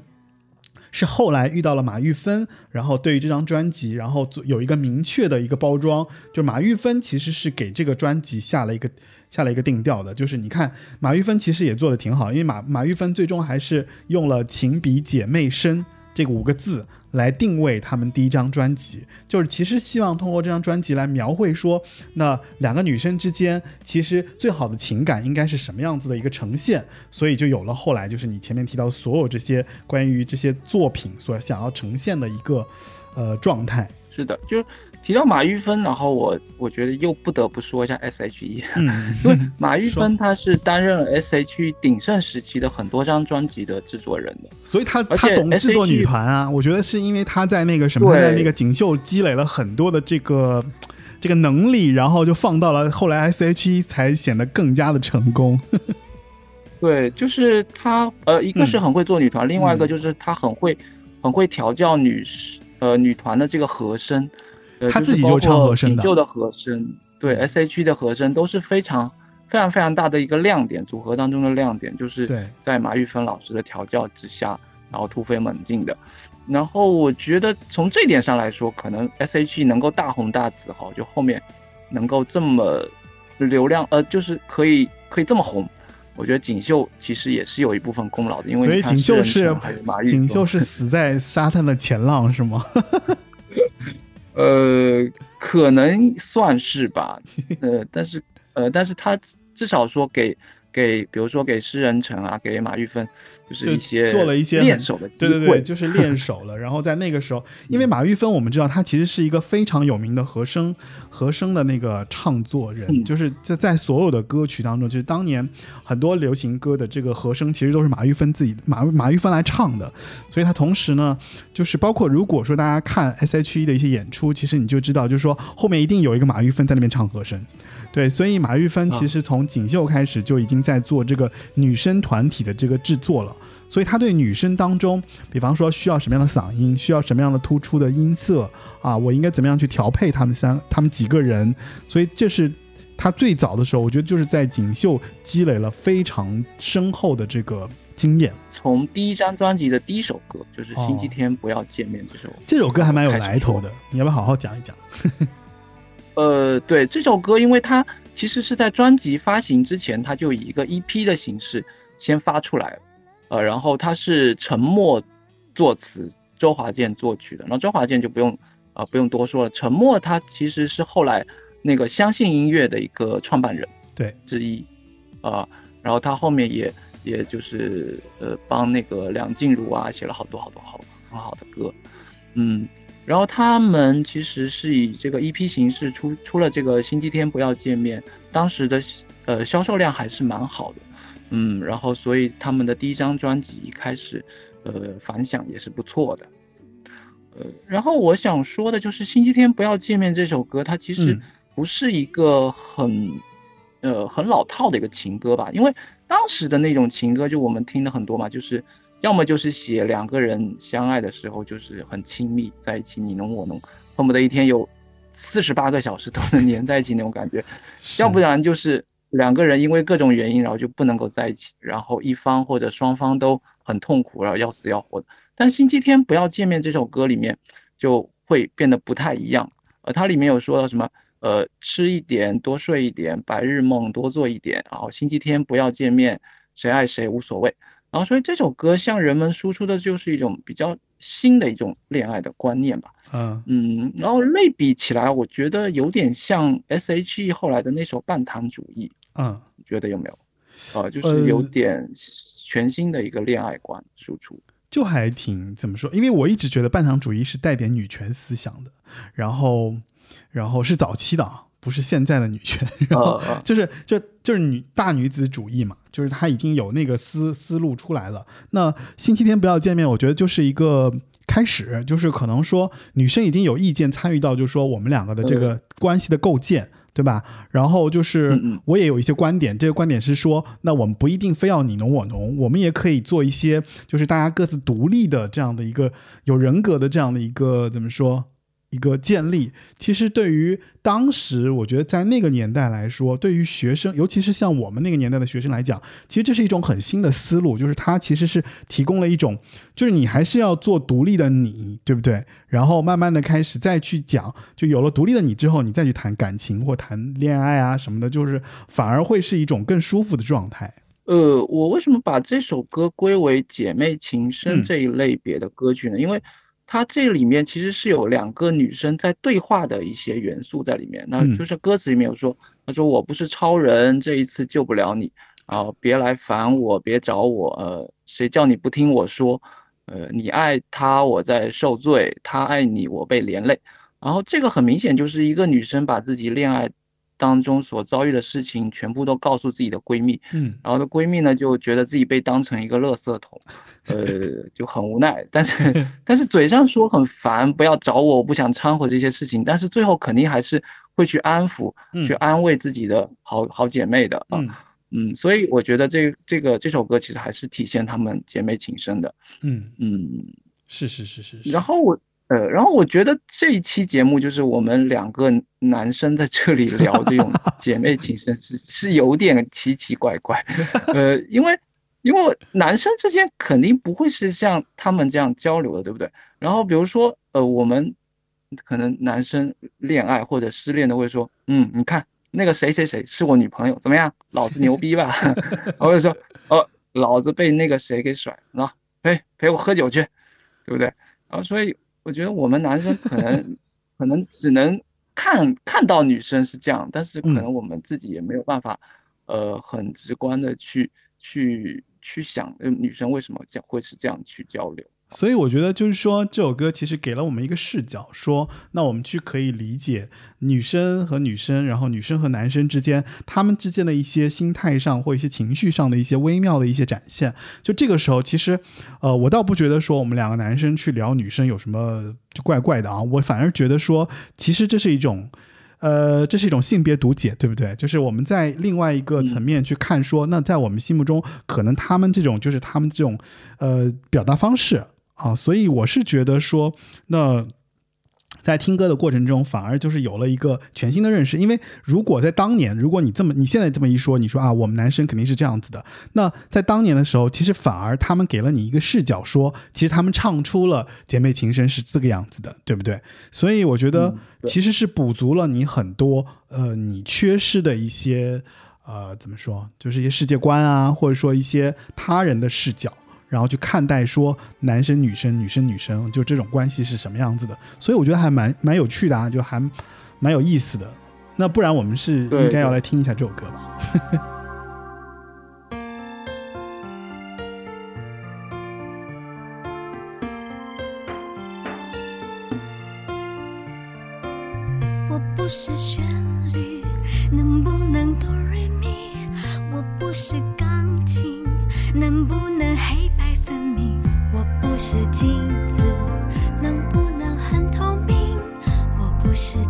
是后来遇到了马玉芬，然后对于这张专辑，然后有一个明确的一个包装，就马玉芬其实是给这个专辑下了一个下了一个定调的，就是你看马玉芬其实也做的挺好，因为马马玉芬最终还是用了“情比姐妹深”这五个字来定位他们第一张专辑，就是其实希望通过这张专辑来描绘说，那两个女生之间其实最好的情感应该是什么样子的一个呈现，所以就有了后来就是你前面提到所有这些关于这些作品所想要呈现的一个呃状态。是的，就提到马玉芬，然后我我觉得又不得不说一下 S.H.E，嗯，因为马玉芬她是担任了 S.H.E 鼎盛时期的很多张专辑的制作人的。所以他而且他懂制作女团啊，我觉得是因为她在那个什么，她在那个锦绣积累了很多的这个这个能力，然后就放到了后来 S.H.E 才显得更加的成功。对，就是她，呃，一个是嗯很会做女团，另外一个就是她很会很会调教女呃女团的这个和声，呃，她是包自己就唱和声的锦绣的和声，对 S.H.E 的和声都是非常非常非常大的一个亮点，组合当中的亮点就是对在马玉芬老师的调教之下，然后突飞猛进的。然后我觉得从这点上来说，可能 S.H.E 能够大红大紫哈，就后面能够这么流量，呃，就是可以可以这么红。我觉得锦绣其实也是有一部分功劳的，因为所以锦绣是锦绣是死在沙滩的前浪是吗？呃，可能算是吧，呃，但是呃，但是他至少说给给比如说给施仁成啊，给马玉芬，就是一些做了一些练手的机会。对对对，就是练手了。然后在那个时候，因为马玉芬我们知道她其实是一个非常有名的和声和声的那个唱作人，嗯就是在在所有的歌曲当中，就是当年很多流行歌的这个和声其实都是马玉芬自己马马玉芬来唱的。所以她同时呢，就是包括如果说大家看 S.H.E 的一些演出，其实你就知道，就是说后面一定有一个马玉芬在那边唱和声。对，所以马玉芬其实从锦绣开始就已经在做这个女生团体的这个制作了。所以她对女生当中，比方说需要什么样的嗓音，需要什么样的突出的音色啊，我应该怎么样去调配他们三他们几个人，所以这是她最早的时候，我觉得就是在锦绣积累了非常深厚的这个经验。从第一张专辑的第一首歌就是《星期哦天不要见面》这首，这首歌还蛮有来头的，你要不要好好讲一讲？呃，对这首歌，因为它其实是在专辑发行之前，它就以一个 EP 的形式先发出来，呃，然后它是陈默作词，周华健作曲的。那周华健就不用呃不用多说了，陈默他其实是后来那个相信音乐的一个创办人对之一，啊、然后他后面也也就是呃帮那个梁静茹啊写了好多好多好很好的歌，嗯。然后他们其实是以这个 EP 形式出出了这个星期天不要见面，当时的呃销售量还是蛮好的，嗯，然后所以他们的第一张专辑一开始呃反响也是不错的，呃，然后我想说的就是星期天不要见面这首歌，它其实嗯。不是一个很呃很老套的一个情歌吧，因为当时的那种情歌就我们听的很多嘛，就是要么就是写两个人相爱的时候就是很亲密在一起你侬我侬，恨不得一天有四十八个小时都能黏在一起那种感觉，要不然就是两个人因为各种原因然后就不能够在一起，然后一方或者双方都很痛苦，然后要死要活的。但星期天不要见面这首歌里面就会变得不太一样，呃，它里面有说到什么？呃，吃一点，多睡一点，白日梦多做一点，然后星期天不要见面，谁爱谁无所谓。然后所以这首歌向人们输出的就是一种比较新的一种恋爱的观念吧。嗯嗯，然后类比起来，我觉得有点像 S.H.E 后来的那首《半糖主义》，嗯，你觉得有没有？呃，就呃是有点全新的一个恋爱观输出。就还挺怎么说？因为我一直觉得半糖主义是带点女权思想的，然后然后是早期的啊，不是现在的女权，然后呃，就是就就是女大女子主义嘛，就是她已经有那个思思路出来了。那星期天不要见面，我觉得就是一个开始，就是可能说女生已经有意见参与到，就是说我们两个的这个关系的构建。对吧？然后就是我也有一些观点，这个观点是说，那我们不一定非要你侬我侬，我们也可以做一些，就是大家各自独立的这样的一个有人格的这样的一个怎么说一个建立。其实对于当时，我觉得在那个年代来说，对于学生，尤其是像我们那个年代的学生来讲，其实这是一种很新的思路，就是它其实是提供了一种，就是你还是要做独立的你，对不对？然后慢慢的开始再去讲，就有了独立的你之后，你再去谈感情或谈恋爱啊什么的，就是反而会是一种更舒服的状态。呃，我为什么把这首歌归为姐妹情嗯深这一类别的歌曲呢？因为它这里面其实是有两个女生在对话的一些元素在里面。那嗯就是歌词里面有说，他说我不是超人，这一次救不了你，啊，别来烦我，别找我，呃，谁叫你不听我说？呃，你爱他，我在受罪；他爱你，我被连累。然后这个很明显就是一个女生把自己恋爱当中所遭遇的事情全部都告诉自己的闺蜜，嗯然后的闺蜜呢就觉得自己被当成一个垃圾桶，呃，就很无奈。但是但是嘴上说很烦，不要找我，我不想掺和这些事情，但是最后肯定还是会去安抚、嗯去安慰自己的好好姐妹的啊。嗯嗯，所以我觉得这这个这首歌其实还是体现她们姐妹情深的。嗯，嗯，是是是是是。然后我呃，然后我觉得这一期节目就是我们两个男生在这里聊这种 姐妹情深是是有点奇奇怪怪，呃，因为因为男生之间肯定不会是像他们这样交流的，对不对？然后比如说呃，我们可能男生恋爱或者失恋都会说，嗯，你看那个谁谁谁是我女朋友，怎么样？老子牛逼吧？或者说，哦，老子被那个谁给甩了，陪陪我喝酒去，对不对？然后所以我觉得我们男生可能 可能只能看看到女生是这样，但是可能我们自己也没有办法呃很直观的去去去想，呃女生为什么这样会是这样去交流。所以我觉得就是说，这首歌其实给了我们一个视角，说那我们去可以理解女生和女生，然后女生和男生之间，他们之间的一些心态上或一些情绪上的一些微妙的一些展现。就这个时候，其实，呃，我倒不觉得说我们两个男生去聊女生有什么就怪怪的啊，我反而觉得说，其实这是一种。呃，这是一种性别读解，对不对？就是我们在另外一个层面去看，说那在我们心目中，可能他们这种就是他们这种呃表达方式啊，所以我是觉得说那。在听歌的过程中，反而就是有了一个全新的认识。因为如果在当年，如果你这么你现在这么一说，你说啊，我们男生肯定是这样子的。那在当年的时候，其实反而他们给了你一个视角，说其实他们唱出了姐妹情深是这个样子的，对不对？所以我觉得其实是补足了你很多呃你缺失的一些呃怎么说，就是一些世界观啊，或者说一些他人的视角。然后去看待说男生女生女生女生就这种关系是什么样子的，所以我觉得还蛮蛮有趣的啊，就还蛮有意思的。那不然我们是应该要来听一下这首歌吧？我不是旋律，能不能哆瑞咪？我不是能不能黑白分明？我不是镜子，能不能很透明？我不是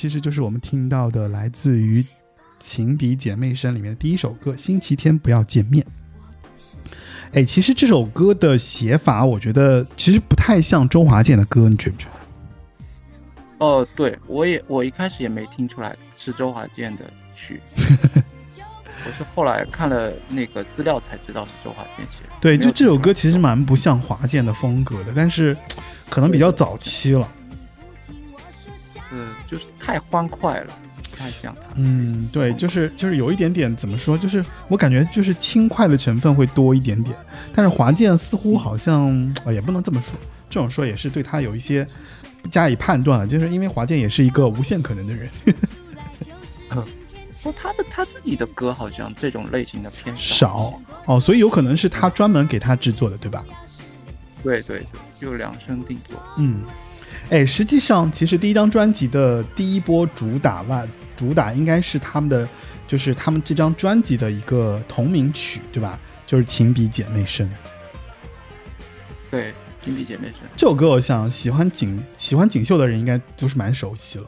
其实就是我们听到的来自于《情比姐妹声》里面的第一首歌《星期天不要见面》。哎，其实这首歌的写法，我觉得其实不太像周华健的歌，你觉不觉得？哦，对，我也我一开始也没听出来是周华健的曲，我是后来看了那个资料才知道是周华健写的。对，就这首歌其实蛮不像华健的风格的，但是可能比较早期了。嗯，就是太欢快了，不太像他。嗯，对，就是就是有一点点怎么说，就是我感觉就是轻快的成分会多一点点，但是华健似乎好像呃也不能这么说，这种说也是对他有一些加以判断了，就是因为华健也是一个无限可能的人，不过他的他自己的歌好像这种类型的偏少。少哦，所以有可能是他专门给他制作的，对吧？对对对，就量身定做。嗯，哎，实际上其实第一张专辑的第一波主打吧，主打应该是他们的，就是他们这张专辑的一个同名曲，对吧？就是《情比姐妹深》。对，情比姐妹深。这首歌，我想喜欢锦喜欢锦绣的人应该都是蛮熟悉了。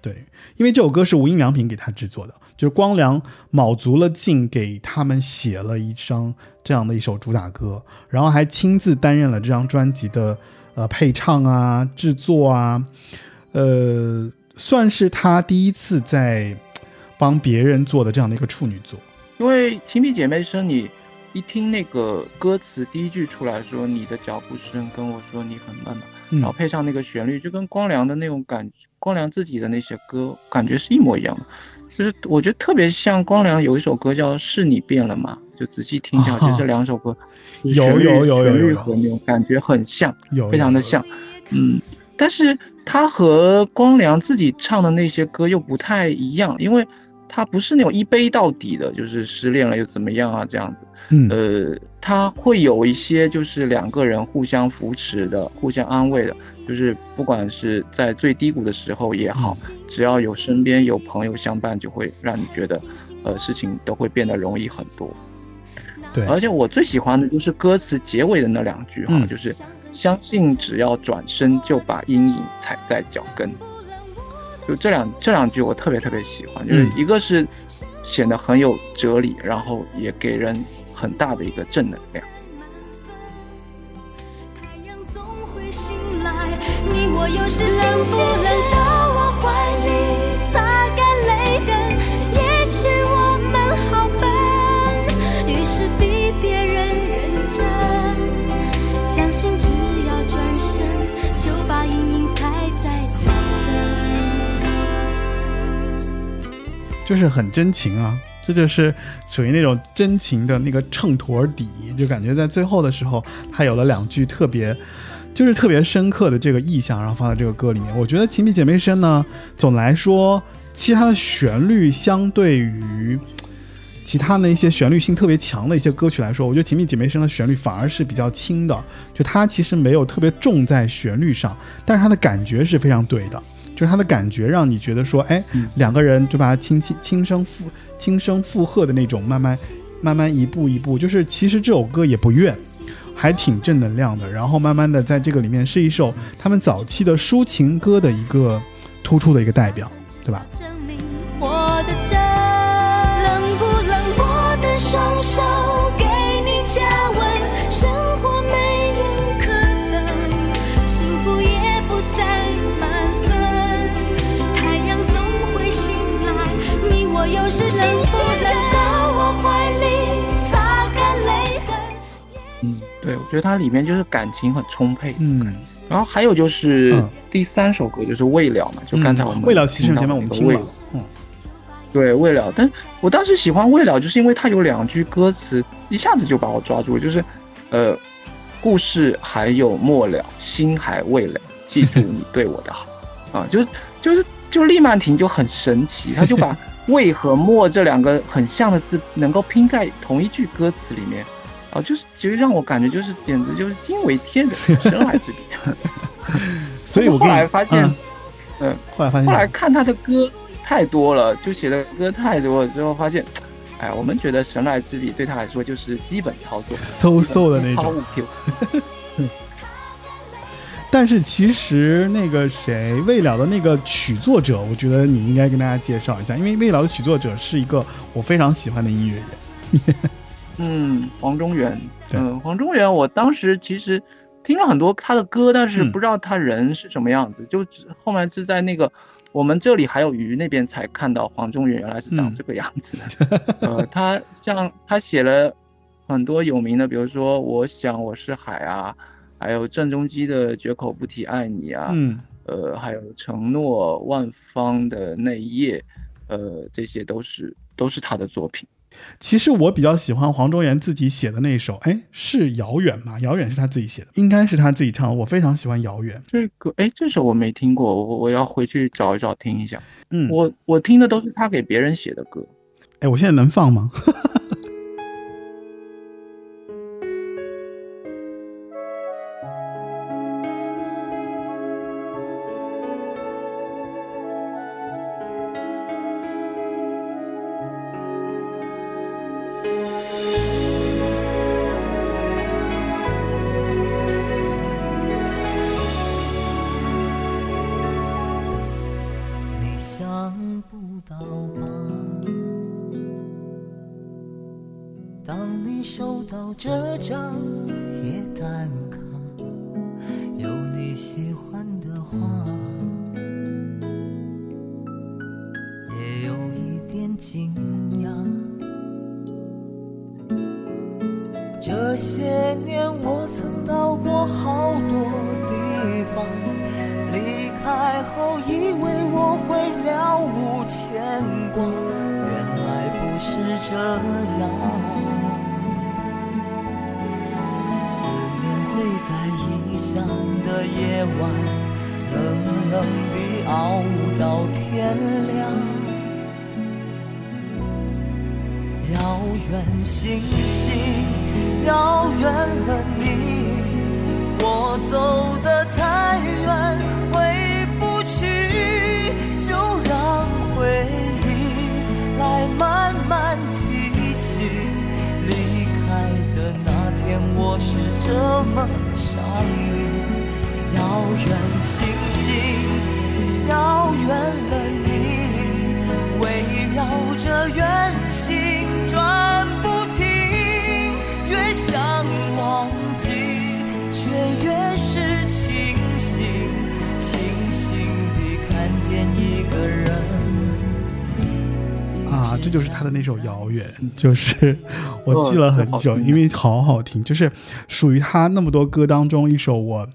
对，因为这首歌是无印良品给他制作的，就是光良卯足了劲给他们写了一张这样的一首主打歌，然后还亲自担任了这张专辑的呃配唱啊、制作啊，呃，算是他第一次在帮别人做的这样的一个处女作。因为《情比姐妹声》，你一听那个歌词第一句出来说你的脚步声跟我说你很慢嘛，嗯然后配上那个旋律，就跟光良的那种感，光良自己的那些歌感觉是一模一样的。就是我觉得特别像光良有一首歌叫《是你变了吗》，就仔细听一下，啊我觉得这两首歌 有有有有旋律和那种感觉很像，有非常的像。嗯，但是他和光良自己唱的那些歌又不太一样，因为他不是那种一杯到底的，就是失恋了又怎么样啊这样子。嗯呃，他会有一些就是两个人互相扶持的、互相安慰的，就是不管是在最低谷的时候也好，只要有身边有朋友相伴，就会让你觉得，呃，事情都会变得容易很多。对，而且我最喜欢的就是歌词结尾的那两句哈，嗯就是相信只要转身就把阴影踩在脚跟。就这两这两句我特别特别喜欢，就是嗯一个是显得很有哲理，然后也给人很大的一个正能量。就是很真情啊，这就是属于那种真情的那个秤砣底，就感觉在最后的时候，他有了两句特别，就是特别深刻的这个意象，然后放在这个歌里面。我觉得《情比姐妹深》呢，总来说，其实它的旋律相对于其他的一些旋律性特别强的一些歌曲来说，我觉得《情比姐妹深》的旋律反而是比较轻的，就它其实没有特别重在旋律上，但是它的感觉是非常对的。就是他的感觉让你觉得说，哎，两个人就把他轻轻轻声附轻声附和的那种，慢慢慢慢一步一步，就是其实这首歌也不怨，还挺正能量的。然后慢慢的在这个里面是一首他们早期的抒情歌的一个突出的一个代表，对吧？证明我的真，冷不冷？我的双手对，我觉得它里面就是感情很充沛。嗯，然后还有就是嗯。第三首歌就是《未了》嘛，就刚才我们未了其实前面听到的我们听了那个未了，嗯。对《未了》，但我当时喜欢《未了》，就是因为它有两句歌词一下子就把我抓住了，就是，呃，故事还有末了，心还未了，记住你对我的好，啊，就是就是就利曼婷就很神奇，他就把 未和末这两个很像的字能够拼在同一句歌词里面，啊，就是其实让我感觉就是简直就是惊为天人，神来之笔。所以我后来发现嗯嗯，后来发现后来看他的歌太多了，就写的歌太多了之后，发现，哎，我们觉得神来之笔对他来说就是基本操作，嗖嗖的那种。但是其实那个谁，未了的那个曲作者，我觉得你应该跟大家介绍一下，因为未了的曲作者是一个我非常喜欢的音乐人。嗯，黄中原，嗯，黄中原，我当时其实听了很多他的歌，但是嗯。不知道他人是什么样子，就只后面是在那个我们这里还有鱼那边才看到黄中原原来是长嗯。这个样子。的。呃，他像他写了很多有名的，比如说《我想我是海》啊，还有郑中基的《绝口不提爱你》啊，嗯，呃，还有承诺万方的那一夜，呃，这些都是都是他的作品。其实我比较喜欢黄中原自己写的那首，哎，是遥远吗？遥远是他自己写的，应该是他自己唱的。我非常喜欢遥远。这个哎，这首我没听过，我我要回去找一找听一下。嗯，我我听的都是他给别人写的歌。哎，我现在能放吗？就是 我记了很久，因为好好听，就是属于他那么多歌当中一首我。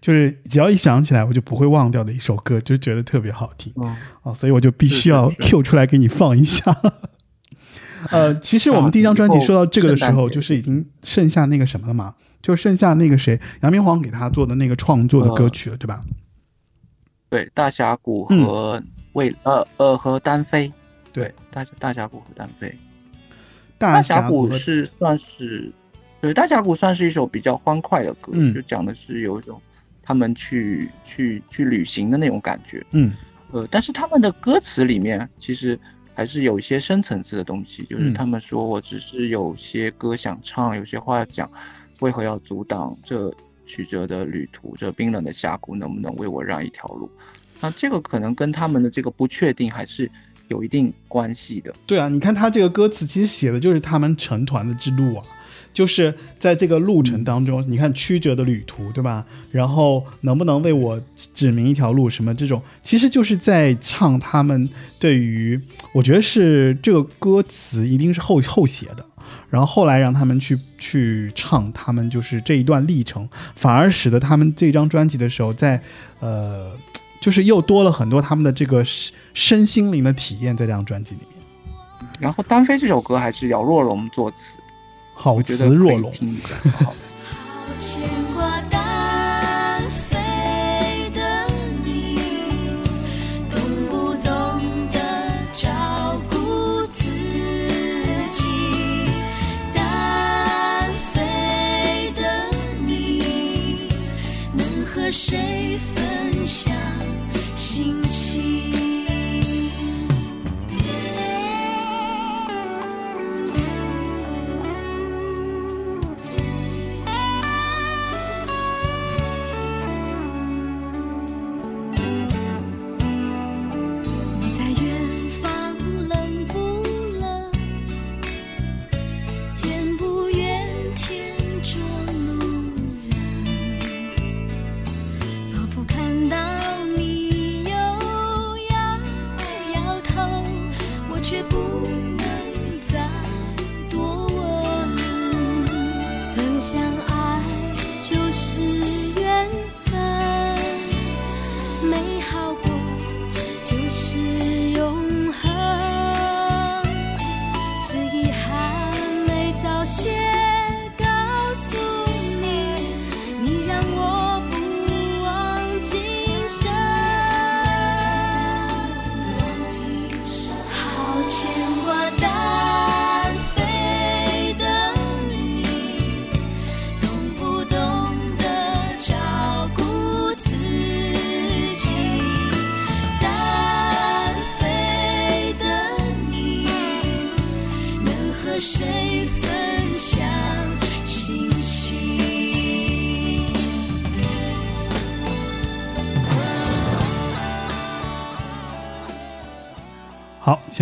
就是只要一想起来，我就不会忘掉的一首歌，就觉得特别好听嗯，哦，所以我就必须要 Q 出来给你放一下。呃，其实我们第一张专辑说到这个的时候，就是已经剩下那个什么了嘛，就剩下那个谁，杨明皇给他做的那个创作的歌曲了，对吧？对，大峡谷嗯。和魏、呃呃和单飞，对，大大峡谷和单飞，大大峡谷谷是算是，对，大峡谷算是一首比较欢快的歌，嗯就讲的是有一种他们去去去旅行的那种感觉，嗯呃，但是他们的歌词里面其实还是有一些深层次的东西，就是嗯他们说我只是有些歌想唱，有些话要讲，为何要阻挡这曲折的旅途？这冰冷的峡谷能不能为我让一条路？那这个可能跟他们的这个不确定还是有一定关系的。对啊，你看他这个歌词，其实写的就是他们成团的之路啊，就是在这个路程当中，你看曲折的旅途，对吧？然后能不能为我指明一条路，什么这种，其实就是在唱他们对于，我觉得是这个歌词一定是后后写的。然后后来让他们去去唱他们就是这一段历程，反而使得他们这张专辑的时候在，呃，就是又多了很多他们的这个身身心灵的体验在这张专辑里面。然后单飞这首歌还是姚若龙作词，好我觉得若龙，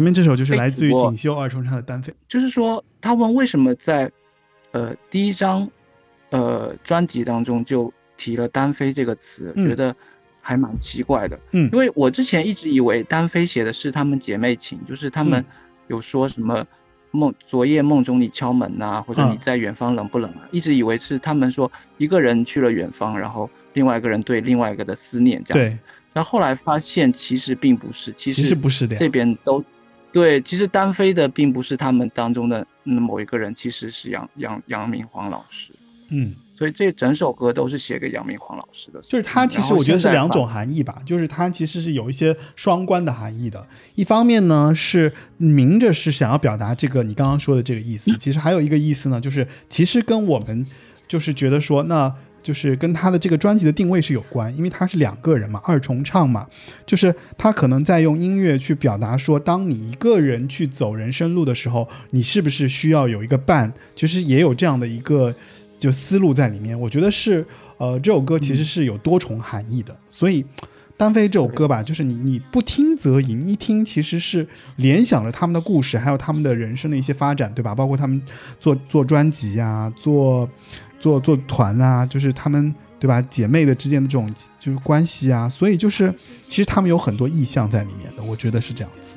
前面这首就是来自于锦绣二重唱的单飞，就是说，他问为什么在呃第一张呃专辑当中就提了“单飞”这个词，嗯。觉得还蛮奇怪的。嗯。因为我之前一直以为单飞写的是她们姐妹情，就是她们嗯。有说什么梦昨夜梦中你敲门呐、或者啊。你在远方冷不冷啊？一直以为是他们说一个人去了远方，然后另外一个人对另外一个的思念这样子。对。，然后后来发现其实并不是，其实不是的这边都对，其实单飞的并不是他们当中的嗯某一个人，其实是杨杨杨明煌老师，嗯，所以这整首歌都是写给杨明煌老师的。就是它其实我觉得是两种含义吧，就是它其实是有一些双关的含义的。一方面呢是明着是想要表达这个你刚刚说的这个意思，其实还有一个意思呢，就是其实跟我们就是觉得说那。就是跟他的这个专辑的定位是有关，因为他是两个人嘛，二重唱嘛，就是他可能在用音乐去表达说，当你一个人去走人生路的时候，你是不是需要有一个伴？其实也有这样的一个就思路在里面。我觉得是，呃，这首歌其实是有多重含义的。所以，单飞这首歌吧，就是你你不听则已，一听其实是联想了他们的故事，还有他们的人生的一些发展，对吧？包括他们做做专辑呀，做做做团啊，就是他们对吧？姐妹的之间的这种就是关系啊，所以就是其实他们有很多意象在里面的，我觉得是这样子。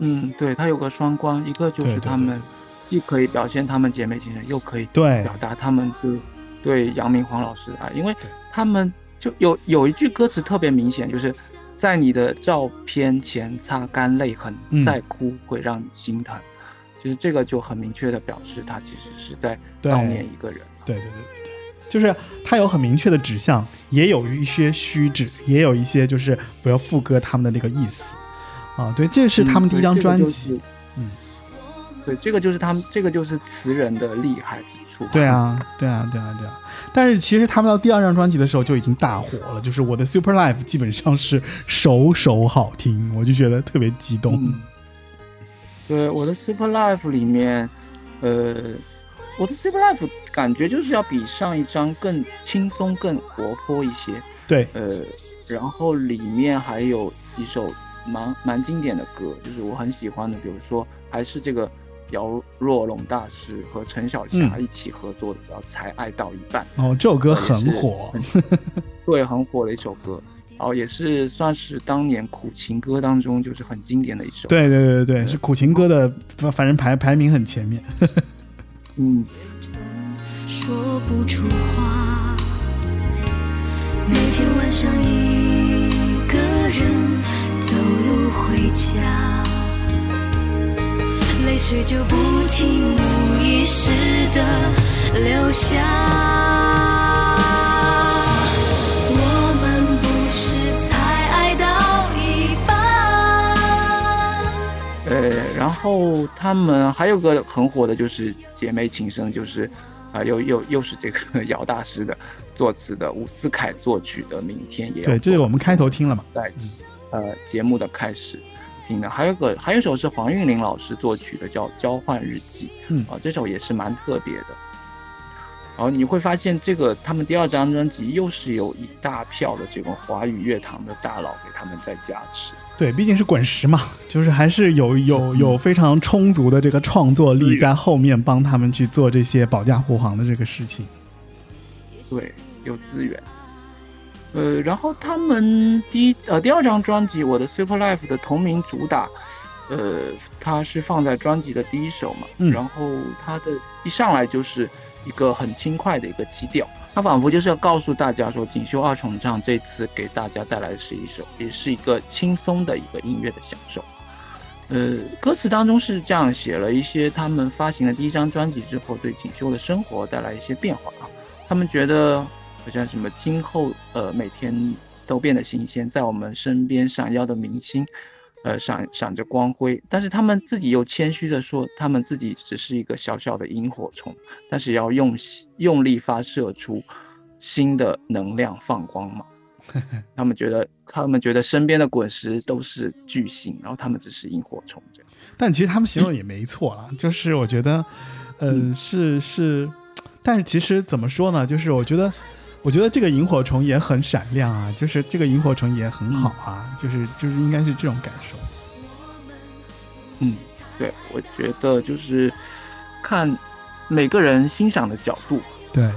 嗯，对，它有个双关，一个就是他们既可以表现他们姐妹情深，又可以对表达他们对对杨明黄老师的爱，因为对他们就有有一句歌词特别明显，就是在你的照片前擦干泪痕嗯，再哭会让你心疼。其实这个就很明确的表示他其实是在悼念一个人。对对对对对，就是他有很明确的指向，也有一些虚指，也有一些就是不要副歌他们的那个意思啊。对，这是他们第一张专辑。，嗯，对，这个就是他们，这个就是词人的厉害之处。对，啊，对啊，对啊，对啊。但是其实他们到第二张专辑的时候就已经大火了，就是我的 Super Life 基本上是首首好听，我就觉得特别激动。嗯对，我的 Super Life 里面，呃，我的 Super Life 感觉就是要比上一张更轻松、更活泼一些。对，呃，然后里面还有几首蛮蛮经典的歌，就是我很喜欢的，比如说还是这个姚若龙大师和陈小霞嗯一起合作的，叫《才爱到一半》。哦，这首歌很火。对，很火的一首歌，然后也是算是当年苦情歌当中就是很经典的一首。，对对对对，是苦情歌的，反反正排排名很前面。嗯，说不出话。每天晚上一个人走路回家，泪水就不停无意识的流下。然后他们还有个很火的就是姐妹情深，就是啊、又又又是这个姚大师的作词的，伍思凯作曲的《明天也要对，这是我们开头听了嘛。在呃节目的开始听的，还有个还有一首是黄韵玲老师作曲的，叫《交换日记》，嗯啊，这首也是蛮特别的。然后你会发现，这个他们第二张专辑又是有一大票的这种华语乐坛的大佬给他们在加持。对，毕竟是滚石嘛，就是还是有有有非常充足的这个创作力在后面帮他们去做这些保驾护航的这个事情。对，有资源。呃，然后他们第一呃第二张专辑《我的 Super Life》的同名主打，呃，它是放在专辑的第一首嘛，嗯然后它的一上来就是一个很轻快的一个基调，他仿佛就是要告诉大家说，锦绣二重唱这次给大家带来的是一首，也是一个轻松的一个音乐的享受。呃，歌词当中是这样写了一些他们发行了第一张专辑之后对锦绣的生活带来一些变化啊。他们觉得好像什么今后呃每天都变得新鲜，在我们身边闪耀的明星，呃闪闪着光辉，但是他们自己又谦虚的说，他们自己只是一个小小的萤火虫，但是要用用力发射出新的能量放光芒。他们觉得，他们觉得身边的滚石都是巨星，然后他们只是萤火虫这样。但其实他们形容也没错啊，就是我觉得，呃，是是，但是其实怎么说呢？就是我觉得，我觉得这个萤火虫也很闪亮啊，就是这个萤火虫也很好啊，就是就是应该是这种感受。嗯，对，我觉得就是看每个人欣赏的角度。对，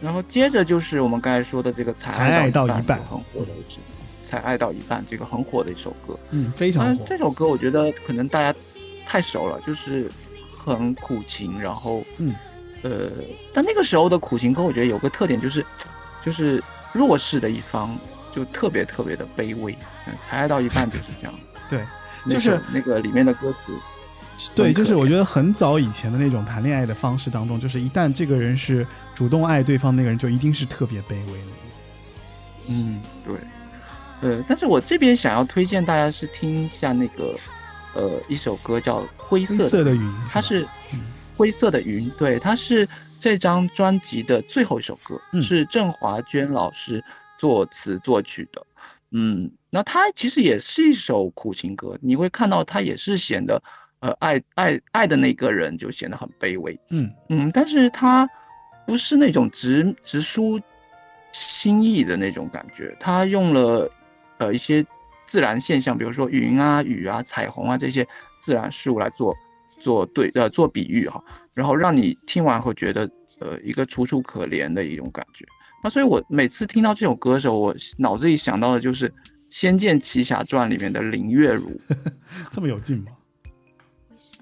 然后接着就是我们刚才说的这个《才才爱到到一半很火的是《才爱到一半》这个很火的一首歌。嗯，非常火。这首歌我觉得可能大家太熟了，就是很苦情，然后嗯，呃，但那个时候的苦情歌，我觉得有个特点就是，就是弱势的一方就特别特别的卑微。嗯，才爱到一半就是这样。对，就是那个里面的歌词，对，就是我觉得很早以前的那种谈恋爱的方式当中，就是一旦这个人是主动爱对方，那个人就一定是特别卑微的。嗯，对，呃，但是我这边想要推荐大家是听一下那个，呃，一首歌叫《灰灰色色的云，它是灰色的云，对，它是这张专辑的最后一首歌，嗯是郑华娟老师作词作曲的。嗯，那它其实也是一首苦情歌，你会看到它也是显得呃爱爱爱的那个人就显得很卑微。嗯嗯，但是它不是那种直直抒心意的那种感觉，它用了呃一些自然现象，比如说云啊、雨啊、彩虹啊这些自然事物来做做对呃做比喻哈，然后让你听完后觉得呃一个楚楚可怜的一种感觉。那所以我每次听到这首歌的时候，我脑子里想到的就是《仙剑奇侠传》里面的林月如。这么有劲吗？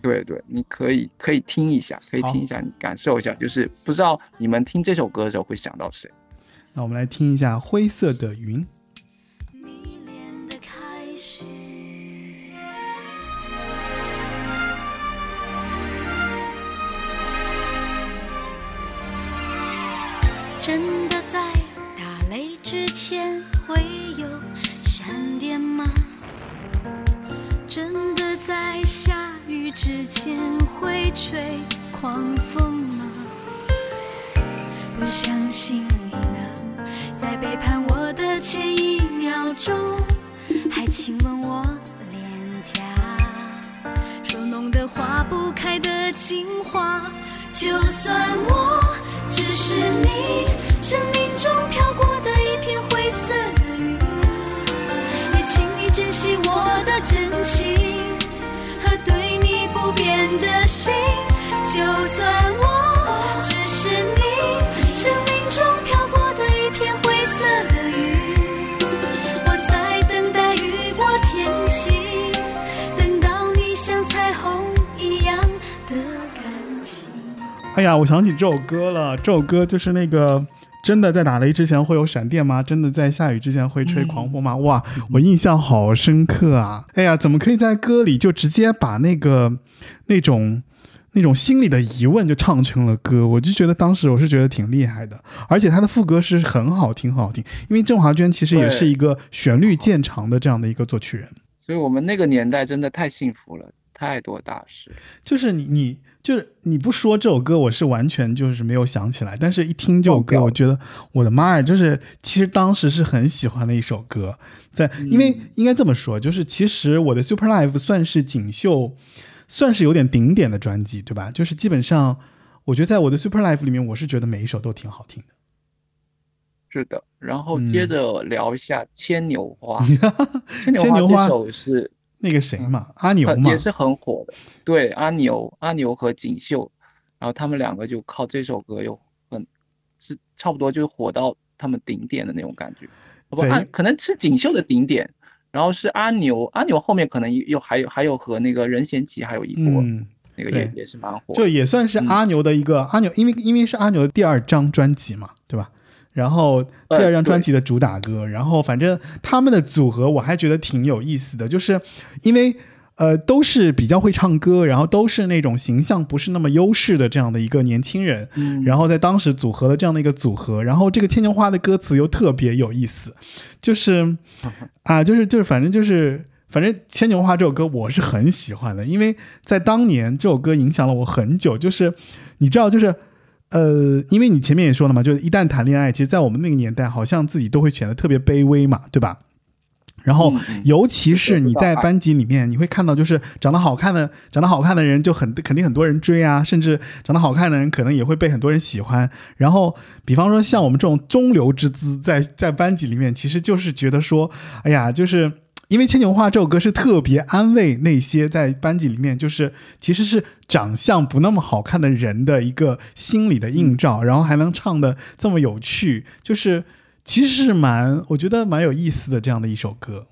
对对，你可以可以听一下，可以听一下，你感受一下，就是不知道你们听这首歌的时候会想到谁。那我们来听一下《灰色的云》。真的在下雨之前会吹狂风吗？不相信你能在背叛我的前一秒钟，还亲吻我脸颊，说弄得化不开的情话。就算我只是你生命中飘过的一片灰色的云，也请你珍惜我的真情和对你不变的心。就算我只是你生命中飘过的一片灰色的云，我在等待雨过天晴，等到你像彩虹一样的感情。哎呀，我想起这首歌了，这首歌就是那个。真的在打雷之前会有闪电吗？真的在下雨之前会吹狂风吗？哇，我印象好深刻啊！哎呀，怎么可以在歌里就直接把那个那种那种心里的疑问就唱成了歌？我就觉得当时我是觉得挺厉害的，而且他的副歌是很好听，很好听。因为郑华娟其实也是一个旋律见长的这样的一个作曲人。所以我们那个年代真的太幸福了，太多大事。就是你你就是你不说这首歌，我是完全就是没有想起来，但是一听这首歌，我觉得我的妈呀，就是其实当时是很喜欢的一首歌，在因为应该这么说，就是其实我的 Super Life 算是锦绣，算是有点顶点的专辑，对吧？就是基本上，我觉得在我的 Super Life 里面，我是觉得每一首都挺好听的。是的，然后嗯接着聊一下《牵牛花》牵 牵牛花这首是那个谁嘛，阿牛嘛很也，是很火的，对，阿牛阿牛和锦绣，然后他们两个就靠这首歌又很是差不多就火到他们顶点的那种感觉，不对阿可能是锦绣的顶点，然后是阿牛阿牛后面可能又还有还有和那个任贤齐还有一波，嗯，那个也也是蛮火的，就也算是嗯。阿牛的一个、阿牛，因为因为是阿牛的第二张专辑嘛，对吧？然后第二张专辑的主打歌，然后反正他们的组合我还觉得挺有意思的，就是因为呃都是比较会唱歌，然后都是那种形象不是那么优势的这样的一个年轻人，嗯然后在当时组合了这样的一个组合，然后这个牵牛花的歌词又特别有意思，就是 啊，就是就是反正就是。反正《牵牛花》这首歌我是很喜欢的，因为在当年这首歌影响了我很久。就是你知道，就是呃，因为你前面也说了嘛，就是一旦谈恋爱，其实，在我们那个年代，好像自己都会显得特别卑微嘛，对吧？然后尤其是你在班级里面，你会看到，就是长得好看的、长得好看的人，就很肯定很多人追啊，甚至长得好看的人，可能也会被很多人喜欢。然后，比方说像我们这种中流之姿，在在班级里面，其实就是觉得说，哎呀，就是因为《牵牛花》这首歌是特别安慰那些在班级里面就是其实是长相不那么好看的人的一个心理的映照，然后还能唱的这么有趣，就是其实是蛮我觉得蛮有意思的这样的一首歌。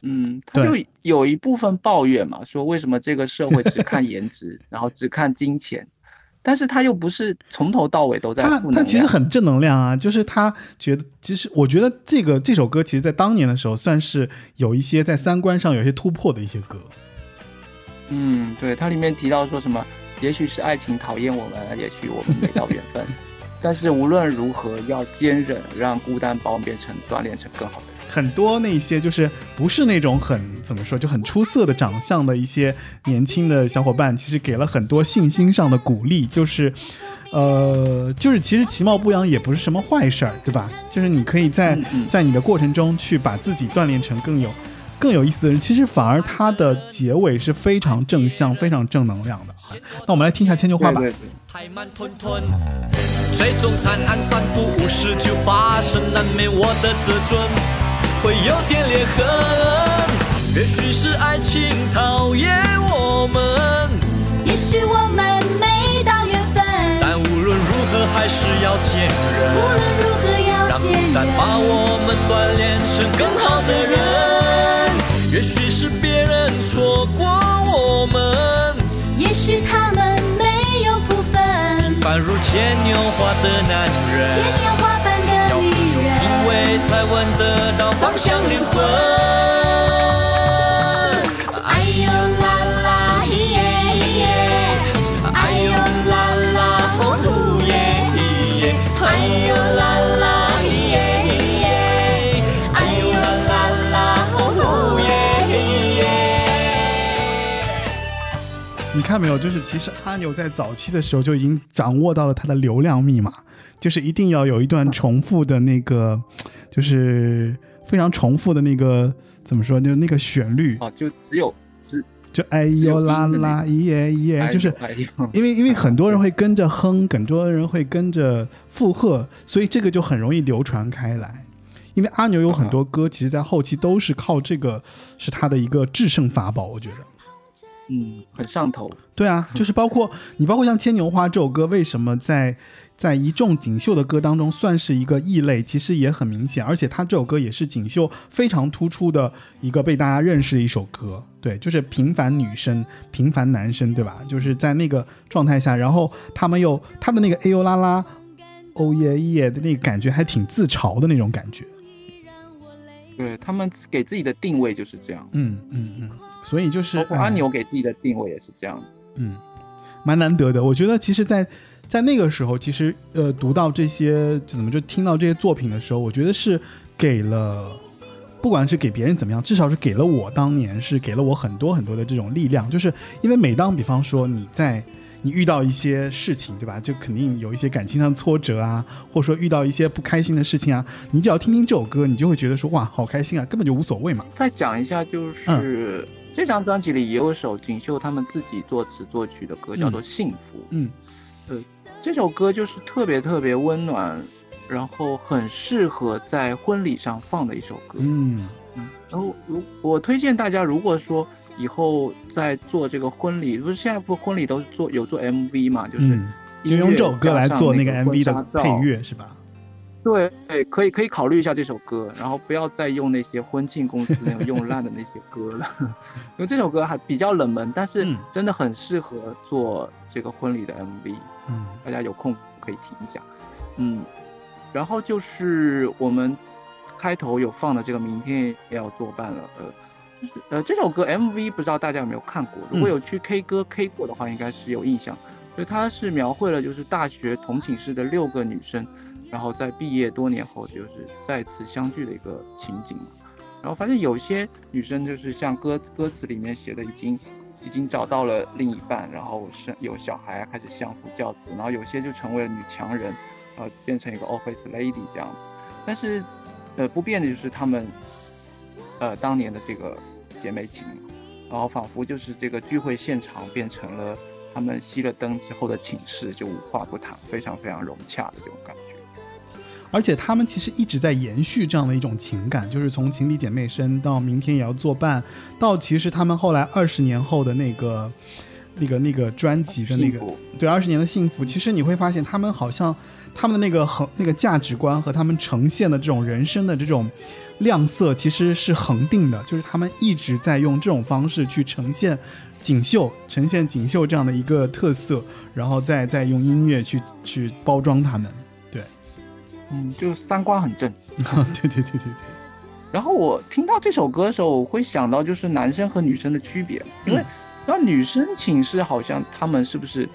嗯，他就有一部分抱怨嘛，说为什么这个社会只看颜值，然后只看金钱，但是他又不是从头到尾都在他他其实。很正能量啊，就是他觉得，其实我觉得这个这首歌，其实在当年的时候，算是有一些在三观上有些突破的一些歌。嗯，对，它里面提到说什么，也许是爱情讨厌我们，也许我们没到缘分，但是无论如何要坚韧，让孤单把我们变成锻炼成更好的人。很多那些就是不是那种很怎么说就很出色的长相的一些年轻的小伙伴，其实给了很多信心上的鼓励，就是。呃，就是其实其貌不扬也不是什么坏事儿，对吧？就是你可以在嗯嗯在你的过程中去把自己锻炼成更有更有意思的人，其实反而它的结尾是非常正向、非常正能量的。那我们来听一下《千秋花》吧。慢吞吞，最终惨案三不五时就发生，难免我的自尊会有点裂痕。也许是爱情讨厌我们，也许我们没到缘分，但无论如何还是要见无人，论如何要让孤见单把。我们锻炼成更好的人。也许是别人错过我们，也许他们没有福分，凡如牵牛花的男牵人。才闻得到芳香灵魂。你看没有？就是其实阿牛在早期的时候就已经掌握到了他的流量密码，就是一定要有一段重复的那个，就是非常重复的那个怎么说？就那个旋律，啊，就只有只就哎呦啦啦咦耶咦耶，就是因为因为很多人会跟着哼，很多人会跟着附和，所以这个就很容易流传开来。因为阿牛有很多歌，其实在后期都是靠这个是他的一个制胜法宝，我觉得。嗯，很上头。对啊，就是包括你，包括像《牵牛花》这首歌，为什么在在一众锦绣的歌当中算是一个异类？其实也很明显，而且它这首歌也是锦绣非常突出的一个被大家认识的一首歌。对，就是平凡女生、平凡男生，对吧？就是在那个状态下，然后他们又他的那个哎呦啦啦、哦耶耶的那个感觉，还挺自嘲的那种感觉。对他们给自己的定位就是这样，嗯嗯嗯，所以就是包括阿哎牛给自己的定位也是这样。嗯，蛮难得的。我觉得其实在，在那个时候，其实呃，读到这些怎么就听到这些作品的时候，我觉得是给了，不管是给别人怎么样，至少是给了我当年是给了我很多很多的这种力量。就是因为每当比方说你在你遇到一些事情，对吧？就肯定有一些感情上的挫折啊，或者说遇到一些不开心的事情啊，你只要听听这首歌，你就会觉得说哇，好开心啊，根本就无所谓嘛。再讲一下，就是、这张专辑里也有首锦绣他们自己作词作曲的歌，叫做《幸福》。嗯呃这首歌就是特别特别温暖，然后很适合在婚礼上放的一首歌。嗯嗯，然后如我推荐大家，如果说以后在做这个婚礼，不是现在不婚礼都是做有做 MV 嘛，就是嗯，就用这首歌来做那个 MV 的配乐是吧？对对，可以可以考虑一下这首歌，然后不要再用那些婚庆公司那种用烂的那些歌了，因为这首歌还比较冷门，但是嗯。真的很适合做这个婚礼的 MV，嗯。大家有空可以听一下。嗯，然后就是我们开头有放的这个明天也要作伴了，呃，就是呃这首歌 MV 不知道大家有没有看过，如果嗯。有去 K 歌 K 过的话，应该是有印象。所以它是描绘了就是大学同寝室的六个女生，然后在毕业多年后就是再次相聚的一个情景嘛。然后发现有些女生就是像歌歌词里面写的，已经已经找到了另一半，然后生有小孩，开始相夫教子，然后有些就成为了女强人，呃，变成一个 office lady 这样子。但是，呃，不变的就是她们，呃，当年的这个姐妹情，然后仿佛就是这个聚会现场变成了她们熄了灯之后的寝室，就无话不谈，非常非常融洽的这种感觉。而且他们其实一直在延续这样的一种情感，就是从情敌姐妹深到明天也要作伴，到其实他们后来二十年后的那个、那个、那个专辑的那个对二十年的幸福，其实你会发现他们好像他们的那个恒那个价值观和他们呈现的这种人生的这种亮色，其实是恒定的，就是他们一直在用这种方式去呈现锦绣，呈现锦绣这样的一个特色，然后再再用音乐去去包装他们。对，嗯，就三观很正。对对对对对。然后我听到这首歌的时候，我会想到就是男生和女生的区别，因为嗯然后女生寝室好像他们是不是，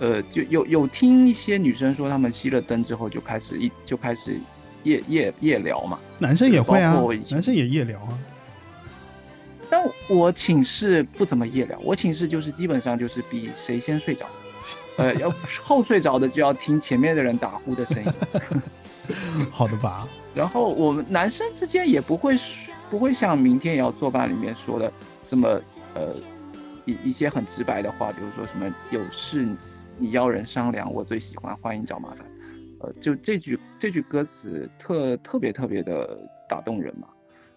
呃，就有有听一些女生说他们熄了灯之后就开始一就开始夜夜夜聊嘛，男生也会啊男生也夜聊啊。但我寝室不怎么夜聊，我寝室就是基本上就是比谁先睡着，呃，要后睡着的就要听前面的人打呼的声音。好的吧？然后我们男生之间也不会说不会像明天也要作伴里面说的这么呃一一些很直白的话，比如说什么有事你邀人商量，我最喜欢，欢迎找麻烦。呃，就这句这句歌词特特别特别的打动人嘛。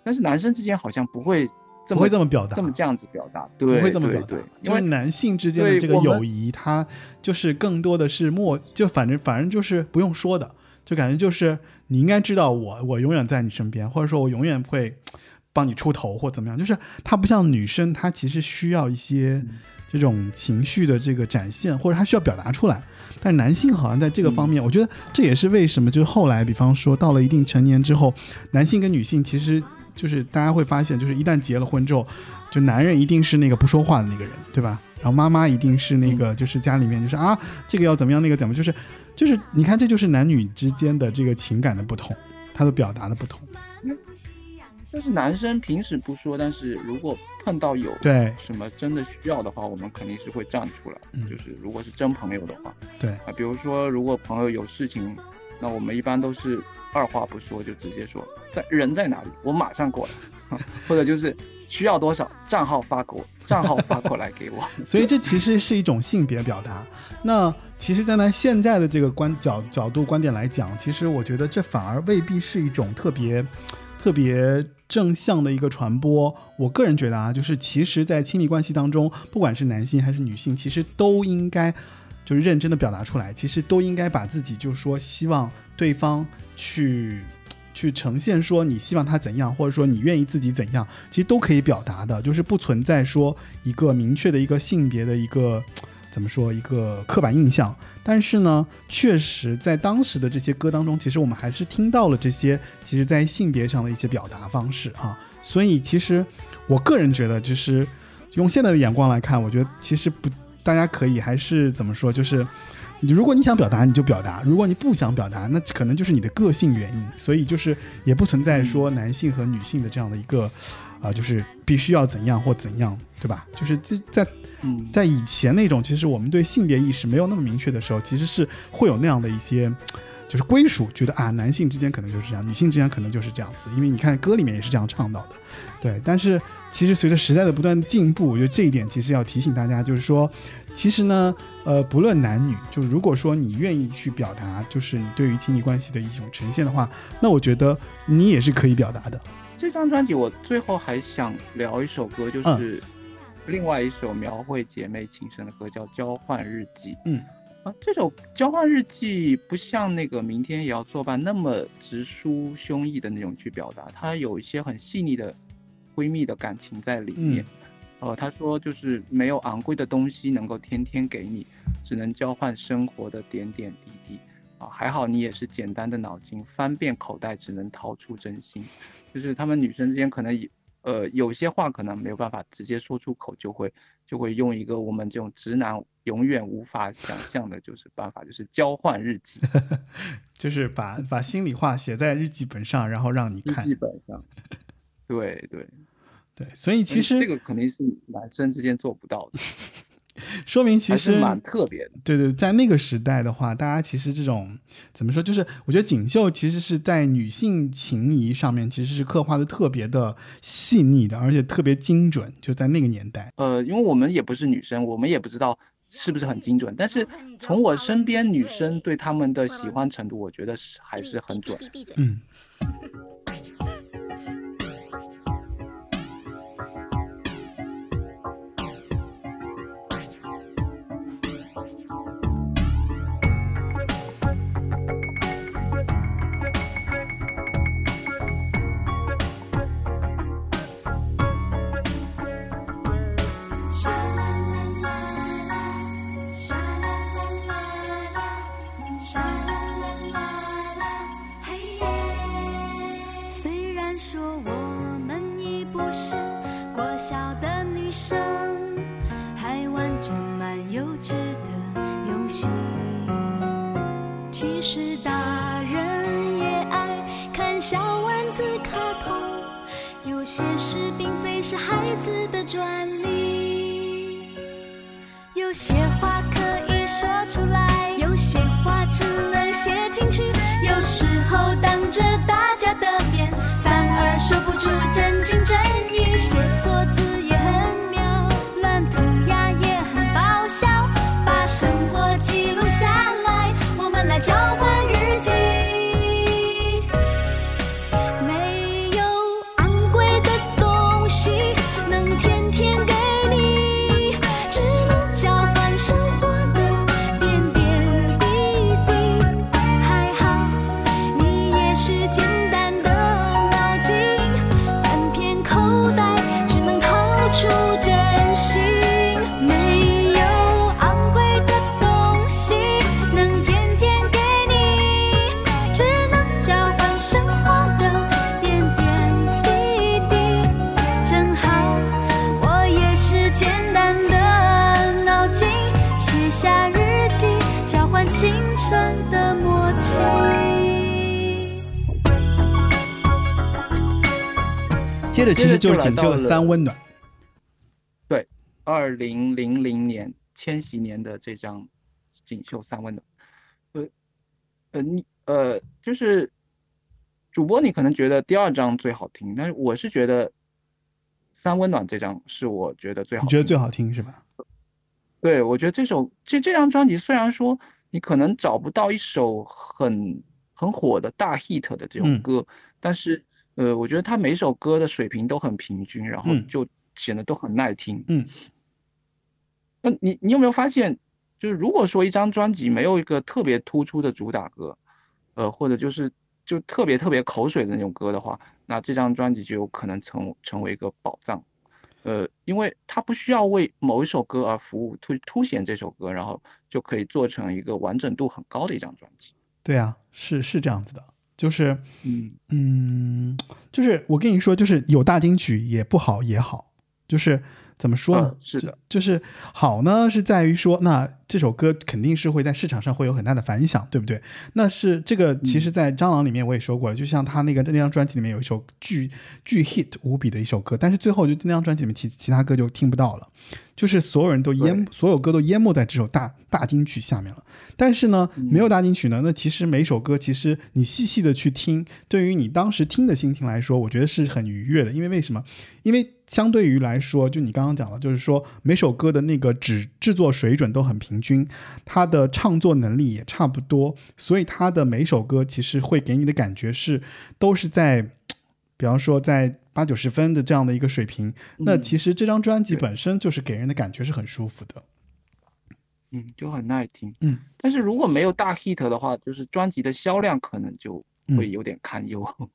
但是男生之间好像不会这么不会这么表达，这么这样子表达，对不，会这么表达因为男性之间的这个友谊，他就是更多的是默，就反正反正就是不用说的，就感觉就是你应该知道我，我永远在你身边，或者说我永远会帮你出头或怎么样，就是他不像女生，她其实需要一些嗯这种情绪的这个展现，或者她需要表达出来。但男性好像在这个方面，嗯我觉得这也是为什么，就是后来，比方说到了一定成年之后，男性跟女性其实就是大家会发现，就是一旦结了婚之后，就男人一定是那个不说话的那个人，对吧？然后妈妈一定是那个，就是家里面就是啊，这个要怎么样，那个怎么，就是就是你看，这就是男女之间的这个情感的不同，他的表达的不同。但是男生平时不说，但是如果碰到有对什么真的需要的话，我们肯定是会站出来。嗯就是如果是真朋友的话，对啊，比如说如果朋友有事情，那我们一般都是二话不说就直接说在人在哪里，我马上过来，或者就是需要多少账号发给我，账号发过来给我。所以这其实是一种性别表达。那其实，站在现在的这个观角角度观点来讲，其实我觉得这反而未必是一种特别特别正向的一个传播。我个人觉得啊，就是其实，在亲密关系当中，不管是男性还是女性，其实都应该就是认真的表达出来，其实都应该把自己就是说希望对方去。去呈现说你希望他怎样，或者说你愿意自己怎样，其实都可以表达的，就是不存在说一个明确的一个性别的一个怎么说一个刻板印象。但是呢，确实在当时的这些歌当中，其实我们还是听到了这些其实在性别上的一些表达方式啊。所以其实我个人觉得，就是用现在的眼光来看，我觉得其实不，大家可以还是怎么说，就是。你如果你想表达，你就表达；如果你不想表达，那可能就是你的个性原因。所以就是也不存在说男性和女性的这样的一个，啊、就是必须要怎样或怎样，对吧？就是这在嗯，在以前那种，其实我们对性别意识没有那么明确的时候，其实是会有那样的一些，就是归属，觉得啊，男性之间可能就是这样，女性之间可能就是这样子。因为你看歌里面也是这样唱到的，对。但是其实随着时代的不断进步，我觉得这一点其实要提醒大家，就是说，其实呢，呃，不论男女，就如果说你愿意去表达，就是你对于亲密关系的一种呈现的话，那我觉得你也是可以表达的。这张专辑我最后还想聊一首歌，嗯就是另外一首描绘姐妹情深的歌，叫《交换日记》。嗯，啊，这首《交换日记》不像那个明天也要作伴那么直抒胸臆的那种去表达，它有一些很细腻的闺蜜的感情在里面。呃，她说就是没有昂贵的东西能够天天给你，只能交换生活的点点滴滴。啊，还好你也是简单的脑筋，翻遍口袋只能掏出真心。就是她们女生之间可能也呃有些话可能没有办法直接说出口，就会就会用一个我们这种直男永远无法想象的就是办法，就是交换日记。就是把把心里话写在日记本上，然后让你看日记。本上。对对，对，所以其实这个肯定是男生之间做不到的，说明其实蛮特别的。对对，在那个时代的话，大家其实这种怎么说，就是我觉得锦绣其实是在女性情谊上面其实是刻画的特别的细腻的，而且特别精准，就在那个年代。呃，因为我们也不是女生，我们也不知道是不是很精准，但是从我身边女生对他们的喜欢程度，我觉得是还是很准。嗯，三温暖。对二零零零年千禧年的这张《锦绣三温暖》，呃呃你呃就是主播你可能觉得第二张最好听，但是我是觉得三温暖这张是我觉得最好听。你觉得最好听是吧？对，我觉得这首这这张专辑虽然说你可能找不到一首很很火的大 hit 的这种嗯歌，但是呃，我觉得他每首歌的水平都很平均，然后嗯就显得都很耐听。嗯。那你你有没有发现，就是如果说一张专辑没有一个特别突出的主打歌，呃，或者就是就特别特别口水的那种歌的话，那这张专辑就有可能成成为一个宝藏。呃，因为它不需要为某一首歌而服务，突凸显这首歌，然后就可以做成一个完整度很高的一张专辑。对啊，是是这样子的，就是嗯，嗯，就是我跟你说，就是有大金曲也不好也好，就是怎么说呢？嗯是的就，是好呢，是在于说，那这首歌肯定是会在市场上会有很大的反响，对不对？那是这个，其实，在蟑螂里面我也说过了，就像他那个那张专辑里面有一首巨巨 hit 无比的一首歌，但是最后就那张专辑里面其其他歌就听不到了，就是所有人都淹，所有歌都淹没在这首大大金曲下面了。但是呢，没有大金曲呢，那其实每一首歌，其实你细细的去听，对于你当时听的心情来说，我觉得是很愉悦的。因为为什么？因为相对于来说，就你刚刚讲了，就是说每首歌的那个制制作水准都很平均，他的唱作能力也差不多，所以他的每首歌其实会给你的感觉是都是在，比方说在八九十分的这样的一个水平。那其实这张专辑本身就是给人的感觉是很舒服的。嗯，就很耐听。嗯，但是如果没有大 hit 的话，就是专辑的销量可能就会有点堪忧。嗯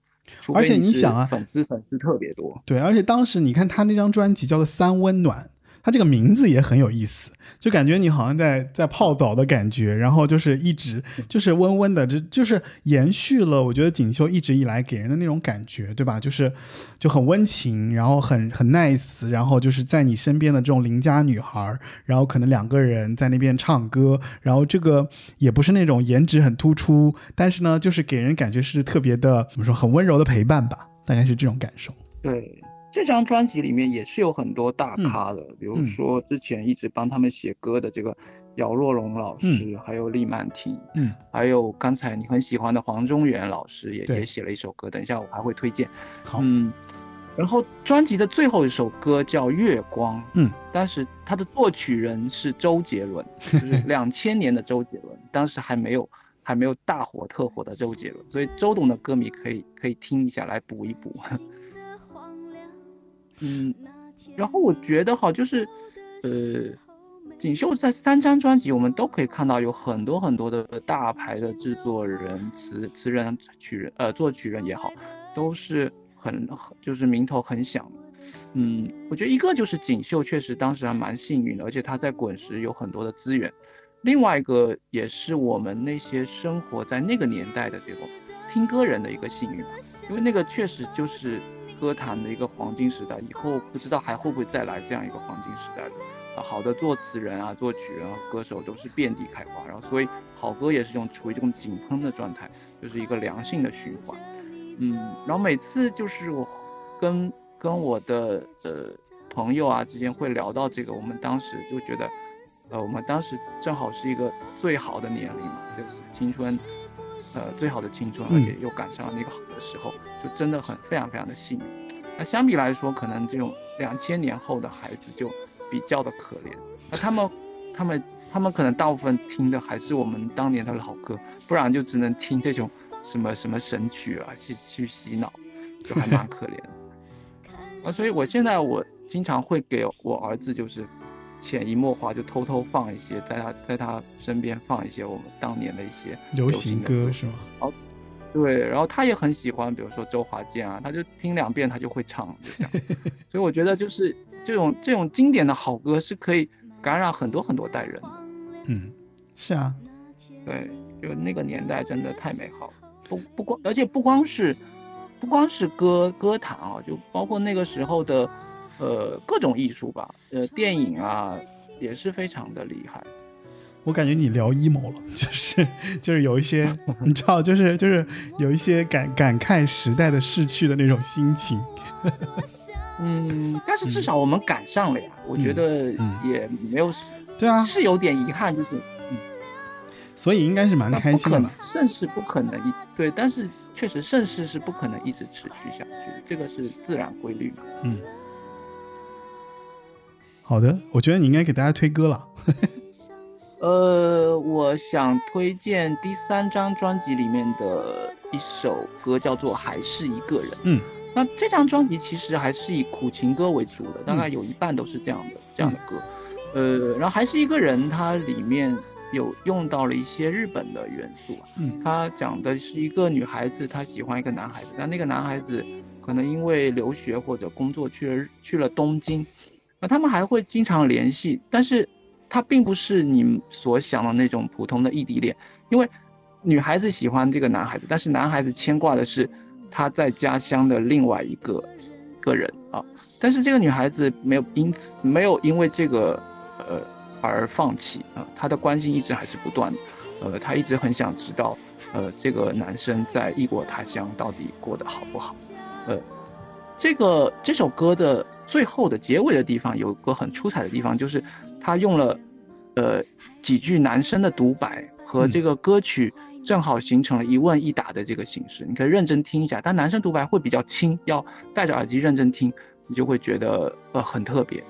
而且你想啊粉丝粉丝特别多。对，而且当时你看他那张专辑叫做《三温暖》，他这个名字也很有意思，就感觉你好像在在泡澡的感觉，然后就是一直就是温温的，就就是延续了我觉得锦绣一直以来给人的那种感觉，对吧？就是就很温情，然后很很 nice，然后就是在你身边的这种邻家女孩，然后可能两个人在那边唱歌，然后这个也不是那种颜值很突出，但是呢，就是给人感觉是特别的怎么说，很温柔的陪伴吧，大概是这种感受。对，这张专辑里面也是有很多大嗯咖的，比如嗯说之前一直帮他们写歌的这个姚若龙老师，还有厉曼婷，嗯，还有刚才你很喜欢的黄中原老师也也写了一首歌，等一下我还会推荐。好，嗯，然后专辑的最后一首歌叫《月光》，嗯，但是它的作曲人是周杰伦，就是两千年的周杰伦，当时还没有还没有大火特火的周杰伦，所以周董的歌迷可以可以听一下来补一补。嗯，然后我觉得哈，就是呃，锦绣在三张专辑，我们都可以看到有很多很多的大牌的制作人、词词人、曲人呃作曲人也好，都是很很就是名头很响。嗯，我觉得一个就是锦绣确实当时还蛮幸运的，而且他在滚石有很多的资源。另外一个也是我们那些生活在那个年代的这种听歌人的一个幸运吧，因为那个确实就是歌坛的一个黄金时代，以后不知道还会不会再来这样一个黄金时代了。啊，好的作词人啊、作曲人啊、歌手都是遍地开花，然后所以好歌也是这种处于这种井喷的状态，就是一个良性的循环。嗯，然后每次就是我跟跟我的呃朋友啊之间会聊到这个，我们当时就觉得，呃，我们当时正好是一个最好的年龄嘛，就是青春，呃，最好的青春，而且又赶上了那个好的时候，就真的很非常非常的幸运。那相比来说，可能这种两千年后的孩子就比较的可怜，那他们他们他们可能大部分听的还是我们当年的老歌，不然就只能听这种什么什么神曲啊，去去洗脑，就还蛮可怜的。啊，所以我现在我经常会给我儿子就是潜移默化就偷偷放一些，在他在他身边放一些我们当年的一些流行歌是吗？对，然后他也很喜欢，比如说周华健啊，他就听两遍他就会唱，就这样。所以我觉得就是这种这种经典的好歌是可以感染很多很多代人的。嗯，是啊，对，就那个年代真的太美好了，不不光，而且不光是不光是歌歌坛啊，就包括那个时候的呃各种艺术吧，呃电影啊也是非常的厉害。我感觉你聊 emo 了，就是就是有一些，你知道，就是就是有一些感感慨时代的逝去的那种心情。嗯，但是至少我们赶上了呀，我觉得嗯也没有，对啊，是有点遗憾，就是嗯所以应该是蛮开心的嘛。，盛世不可能一对，但是确实盛世是不可能一直持续下去的，这个是自然规律嘛。嗯，好的，我觉得你应该给大家推歌了。呃，我想推荐第三张专辑里面的一首歌，叫做《还是一个人》。嗯，那这张专辑其实还是以苦情歌为主的，大概有一半都是这样的、这样的歌。呃，然后还是一个人，它里面有用到了一些日本的元素啊。嗯它讲的是一个女孩子，她喜欢一个男孩子，但那个男孩子可能因为留学或者工作去了去了东京，那他们还会经常联系，但是他并不是你所想的那种普通的异地恋，因为女孩子喜欢这个男孩子，但是男孩子牵挂的是他在家乡的另外一个个人啊，但是这个女孩子没有因此没有因为这个呃而放弃啊，她的关心一直还是不断的，呃，她一直很想知道，呃，这个男生在异国他乡到底过得好不好，呃，这个这首歌的最后的结尾的地方有个很出彩的地方，就是他用了呃几句男生的独白和这个歌曲正好形成了一问一答的这个形式，你可以认真听一下。但男生独白会比较轻，要戴着耳机认真听，你就会觉得呃很特别。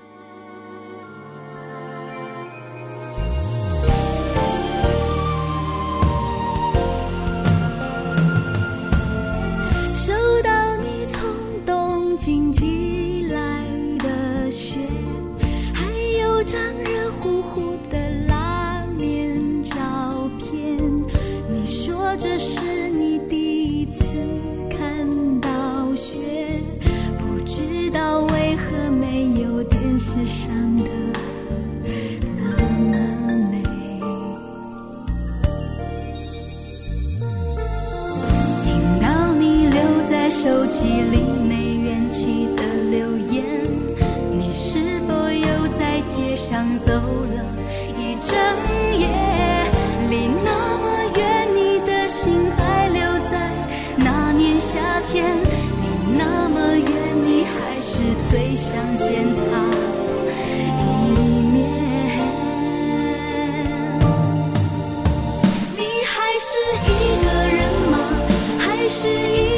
手机里没元气的留言，你是否又在街上走了一整夜？离那么远，你的心还留在那年夏天。离那么远，你还是最想见他一面。你还是一个人吗？还是一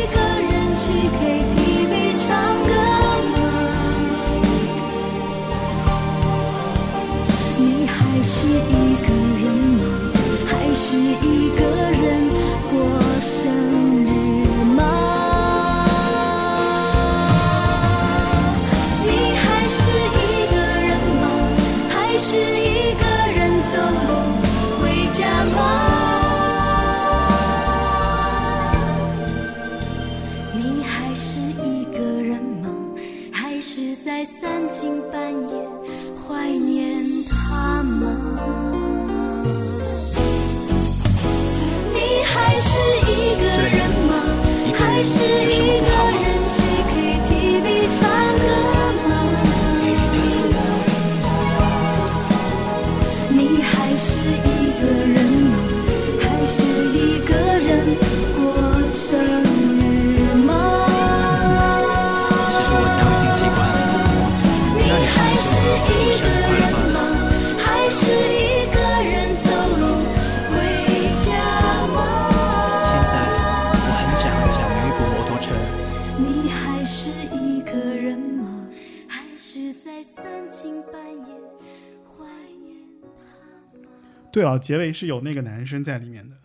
对啊，结尾是有那个男生在里面的。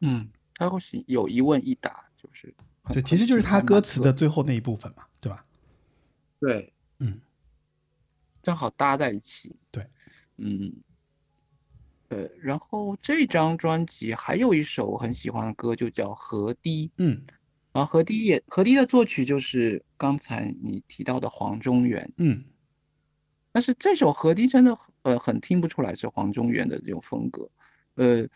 嗯，他会是有一问一答，就是对，其实就是他歌词的最后那一部分嘛，对吧？对，嗯，正好搭在一起。对，嗯，对，然后这张专辑还有一首我很喜欢的歌，就叫《河堤》。嗯然后河堤也河堤的作曲就是刚才你提到的黄中原，嗯但是这首河堤真的呃很听不出来是黄中原的这种风格，呃，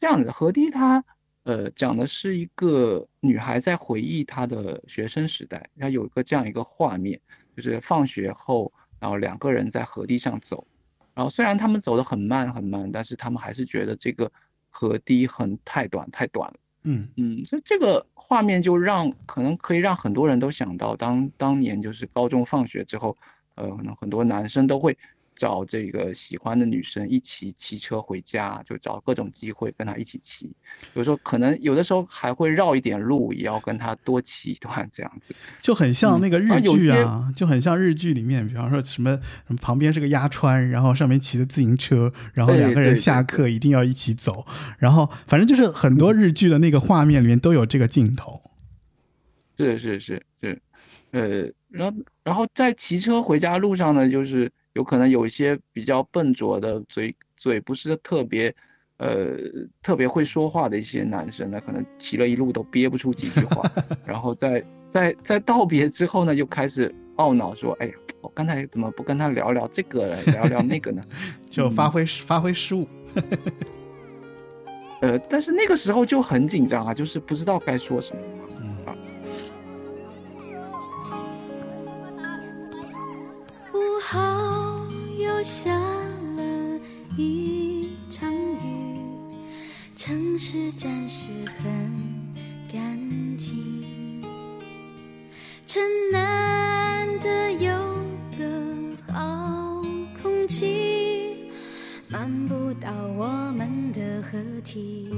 这样子河堤它呃讲的是一个女孩在回忆她的学生时代，她有一个这样一个画面，就是放学后，然后两个人在河堤上走，然后虽然他们走得很慢很慢，但是他们还是觉得这个河堤很太短太短了。嗯嗯，这这个画面就让可能可以让很多人都想到当当年就是高中放学之后，呃，可能很多男生都会找这个喜欢的女生一起骑车回家，就找各种机会跟她一起骑。有时候可能有的时候还会绕一点路，也要跟她多骑一段这样子。就很像那个日剧啊，就很像日剧里面，比方说什么什么旁边是个鸭川，然后上面骑着自行车，然后两个人下课一定要一起走，然后反正就是很多日剧的那个画面里面都有这个镜头。是是是是，呃，然后然后在骑车回家路上呢，就是有可能有一些比较笨拙的嘴嘴不是特别呃特别会说话的一些男生呢，可能骑了一路都憋不出几句话，然后在在在道别之后呢，就开始懊恼说，哎呀，我刚才怎么不跟他聊聊这个，聊聊那个呢？就发挥、发挥失误。呃，但是那个时候就很紧张啊，就是不知道该说什么。下了一场雨，城市暂时很干净，城难得有个好空气，漫步到我们的合体。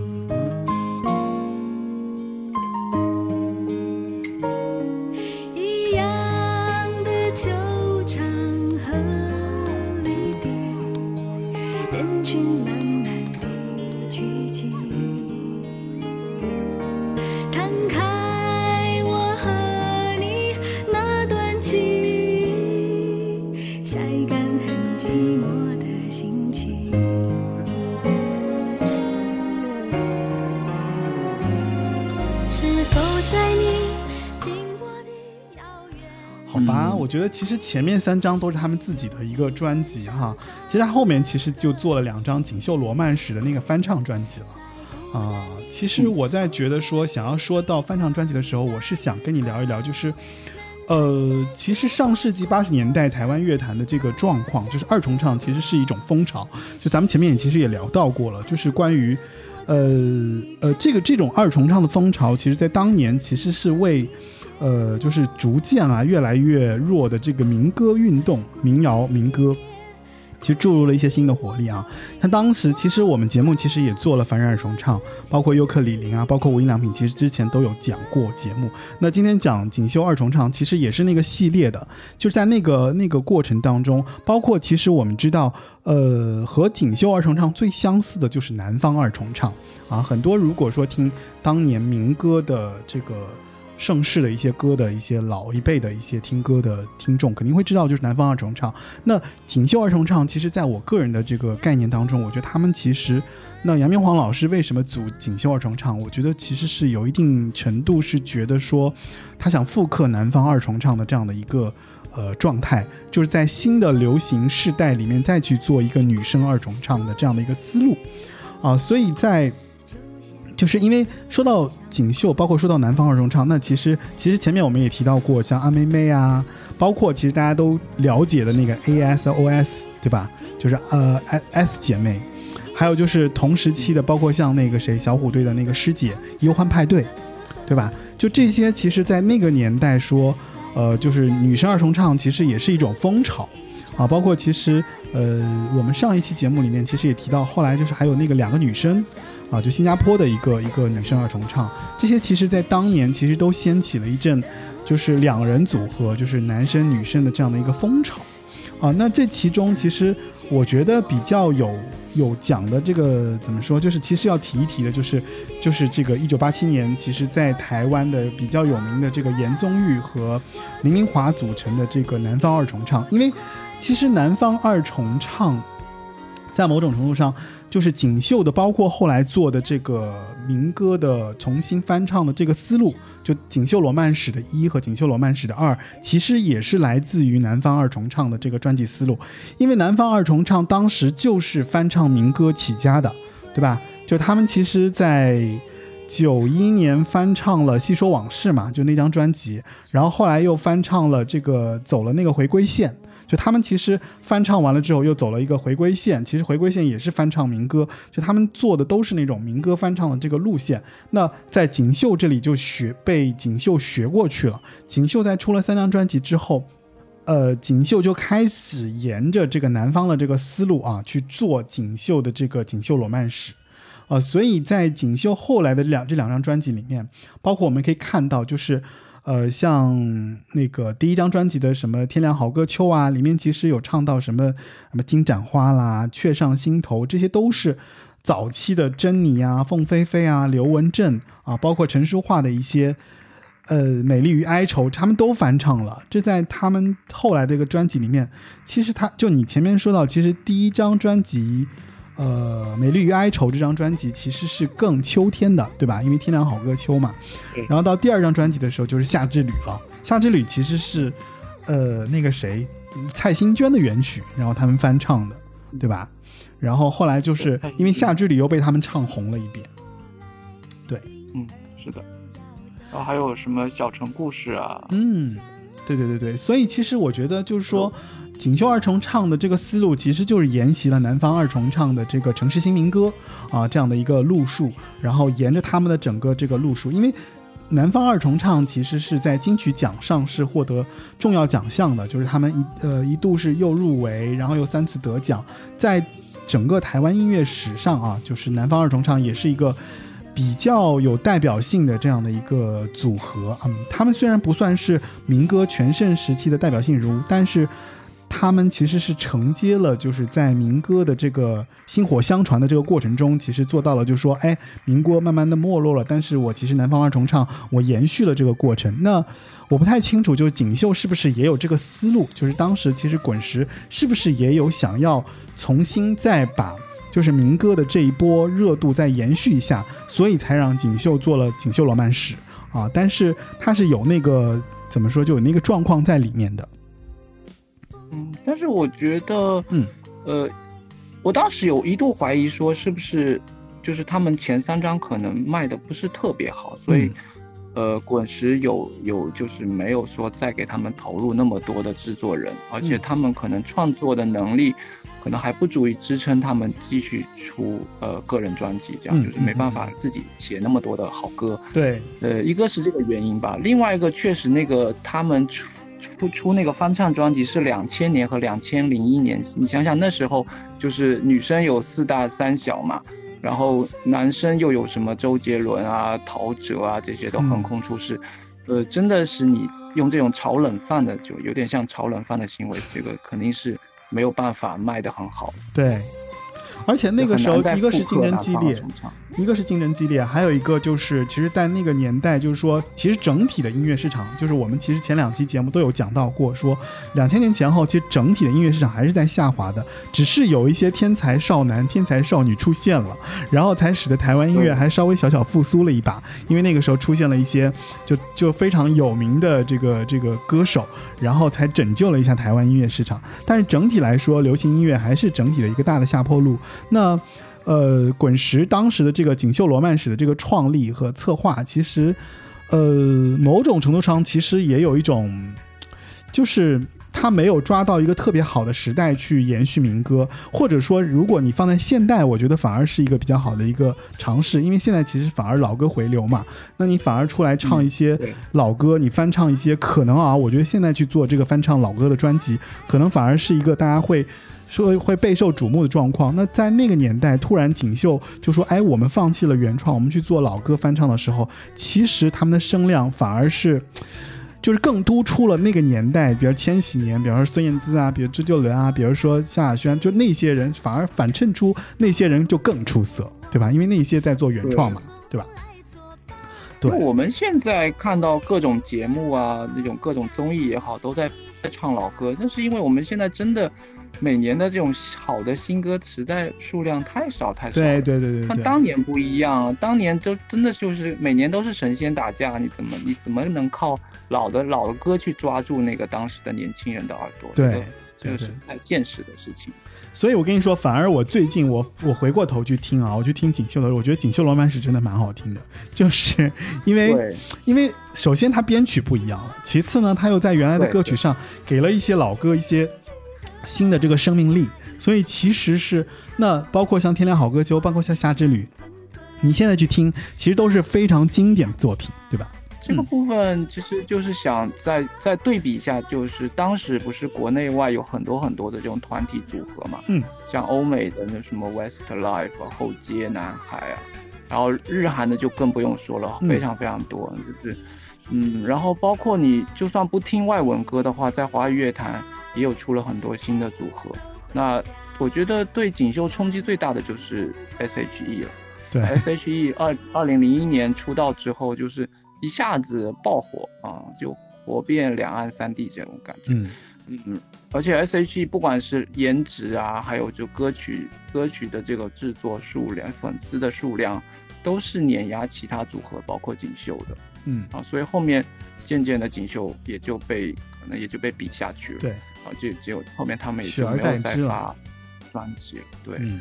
觉得其实前面三张都是他们自己的一个专辑哈，其实他后面其实就做了两张锦绣罗曼史的那个翻唱专辑了。啊、其实我在觉得说想要说到翻唱专辑的时候，我是想跟你聊一聊，就是，呃，其实上世纪八十年代台湾乐坛的这个状况，就是二重唱其实是一种风潮。就咱们前面也其实也聊到过了，就是关于，呃呃，这个这种二重唱的风潮，其实在当年其实是为。呃，就是逐渐啊越来越弱的这个民歌运动、民谣、民歌，其实注入了一些新的活力啊。像当时其实我们节目其实也做了凡人二重唱，包括尤克里里啊，包括无印良品，其实之前都有讲过节目。那今天讲锦绣二重唱，其实也是那个系列的，就是在那个那个过程当中，包括其实我们知道，呃，和锦绣二重唱最相似的就是南方二重唱啊。很多如果说听当年民歌的这个。盛世的一些歌的一些老一辈的一些听歌的听众肯定会知道，就是南方二重唱。那锦绣二重唱，其实在我个人的这个概念当中，我觉得他们其实，那杨明煌老师为什么组锦绣二重唱？我觉得其实是有一定程度是觉得说，他想复刻南方二重唱的这样的一个呃状态，就是在新的流行世代里面再去做一个女生二重唱的这样的一个思路啊，所以在。就是因为说到锦绣，包括说到南方二重唱，那其实其实前面我们也提到过，像阿妹妹啊，包括其实大家都了解的那个 ASOS，对吧？就是呃 S S 姐妹，还有就是同时期的，包括像那个谁小虎队的那个师姐忧欢派对，对吧？就这些，其实在那个年代说，呃，就是女生二重唱其实也是一种风潮啊。包括其实呃，我们上一期节目里面其实也提到，后来就是还有那个两个女生。啊，就新加坡的一个一个女生二重唱，这些其实在当年其实都掀起了一阵，就是两人组合，就是男生女生的这样的一个风潮。啊，那这其中其实我觉得比较有有讲的这个怎么说，就是其实要提一提的，就是就是这个一九八七年，其实在台湾的比较有名的这个严宗玉和林明华组成的这个南方二重唱，因为其实南方二重唱在某种程度上。就是锦绣的，包括后来做的这个民歌的重新翻唱的这个思路，就《锦绣罗曼史》的一和《锦绣罗曼史》的二，其实也是来自于南方二重唱的这个专辑思路。因为南方二重唱当时就是翻唱民歌起家的，对吧？就他们其实，在九一年翻唱了《细说往事》嘛，就那张专辑，然后后来又翻唱了这个走了那个回归线。就他们其实翻唱完了之后又走了一个回归线，其实回归线也是翻唱民歌，就他们做的都是那种民歌翻唱的这个路线。那在锦绣这里就学被锦绣学过去了。锦绣在出了三张专辑之后。呃，锦绣就开始沿着这个南方的这个思路啊去做锦绣的这个锦绣罗曼史，呃，所以在锦绣后来的两这两张专辑里面，包括我们可以看到，就是呃，像那个第一张专辑的什么《天凉好歌秋》啊，里面其实有唱到什么什么金盏花啦、雀上心头，这些都是早期的珍妮啊、凤飞飞啊、刘文正啊，包括陈淑桦的一些。呃，美丽与哀愁，他们都翻唱了。这在他们后来的一个专辑里面，其实他就你前面说到，其实第一张专辑，呃，美丽与哀愁这张专辑其实是更秋天的，对吧？因为天凉好个秋嘛。然后到第二张专辑的时候就是夏之旅了。夏之旅其实是，呃，那个谁，蔡幸娟的原曲，然后他们翻唱的，对吧？然后后来就是因为夏之旅又被他们唱红了一遍。对，嗯，是的。然后还有什么小城故事啊？嗯，对对对对，所以其实我觉得就是说，锦绣二重唱的这个思路，其实就是沿袭了南方二重唱的这个城市新民歌啊这样的一个路数，然后沿着他们的整个这个路数，因为南方二重唱其实是在金曲奖上是获得重要奖项的，就是他们一呃一度是又入围，然后又三次得奖，在整个台湾音乐史上啊，就是南方二重唱也是一个。比较有代表性的这样的一个组合，嗯，他们虽然不算是民歌全盛时期的代表性人物，但是他们其实是承接了，就是在民歌的这个薪火相传的这个过程中，其实做到了，就是说，哎，民歌慢慢的没落了，但是我其实南方二重唱，我延续了这个过程。那我不太清楚，就是锦绣是不是也有这个思路，就是当时其实滚石是不是也有想要重新再把。就是民歌的这一波热度再延续一下，所以才让锦绣做了《锦绣罗曼史》啊。但是它是有那个怎么说，就有那个状况在里面的。嗯，但是我觉得，嗯，呃，我当时有一度怀疑说，是不是就是他们前三张可能卖的不是特别好，所以，呃，滚石有有就是没有说再给他们投入那么多的制作人，而且他们可能创作的能力。可能还不足以支撑他们继续出呃个人专辑，这样就是没办法自己写那么多的好歌。对，呃，一个是这个原因吧，另外一个确实那个他们出出出那个翻唱专辑是两千年和两千零一年，你想想那时候就是女生有四大三小嘛，然后男生又有什么周杰伦啊、陶喆啊这些都横空出世，呃，真的是你用这种炒冷饭的，就有点像炒冷饭的行为，这个肯定是。没有办法卖得很好，对。而且那个时候，一个是竞争激烈，一个是竞争激烈，还有一个就是，其实，在那个年代，就是说，其实整体的音乐市场，就是我们其实前两期节目都有讲到过，说两千年前后，其实整体的音乐市场还是在下滑的，只是有一些天才少男、天才少女出现了，然后才使得台湾音乐还稍微小小复苏了一把。因为那个时候出现了一些就就非常有名的这个这个歌手，然后才拯救了一下台湾音乐市场。但是整体来说，流行音乐还是整体的一个大的下坡路。那，呃，滚石当时的这个锦绣罗曼史的这个创立和策划，其实，呃，某种程度上其实也有一种，就是他没有抓到一个特别好的时代去延续民歌，或者说，如果你放在现代，我觉得反而是一个比较好的一个尝试，因为现在其实反而老歌回流嘛，那你反而出来唱一些老歌，你翻唱一些，可能啊，我觉得现在去做这个翻唱老歌的专辑，可能反而是一个大家会。说会备受瞩目的状况，那在那个年代，突然锦绣就说：“哎，我们放弃了原创，我们去做老歌翻唱的时候，其实他们的声量反而是，就是更突出了那个年代，比如千禧年，比如说孙燕姿啊，比如周杰伦啊，比如说萧亚轩，就那些人反而反衬出那些人就更出色，对吧？因为那些在做原创嘛，对吧？对，我们现在看到各种节目啊，那种各种综艺也好，都在在唱老歌，那是因为我们现在真的。每年的这种好的新歌实在数量太少太少。对对对对。像当年不一样，当年都真的就是每年都是神仙打架，你怎么你怎么能靠老的老的歌去抓住那个当时的年轻人的耳朵？对，这个是太现实的事情。所以我跟你说，反而我最近我我回过头去听啊，我去听锦绣的时候，我觉得锦绣罗曼史真的蛮好听的，就是因为因为首先它编曲不一样了，其次呢，它又在原来的歌曲上给了一些老歌一些。新的这个生命力。所以其实是那包括像《天亮好歌秋》，包括像《夏之旅》，你现在去听，其实都是非常经典的作品，对吧？这个部分其实就是想 再再对比一下，就是当时不是国内外有很多很多的这种团体组合嘛，嗯，像欧美的那什么 Westlife、后街男孩啊，然后日韩的就更不用说了，嗯非常非常多，就是嗯，然后包括你就算不听外文歌的话，在华语乐坛也有出了很多新的组合。那我觉得对锦绣冲击最大的就是 S.H.E 了。对，S.H.E 二二零零一年出道之后，就是一下子爆火啊，就火遍两岸三地这种感觉。嗯嗯，而且 S.H.E 不管是颜值啊，还有就歌曲歌曲的这个制作数量、粉丝的数量，都是碾压其他组合，包括锦绣的嗯，啊。所以后面渐渐的锦绣也就被可能也就被比下去了。对，啊，就只有后面他们也就没有再发专辑了。对，嗯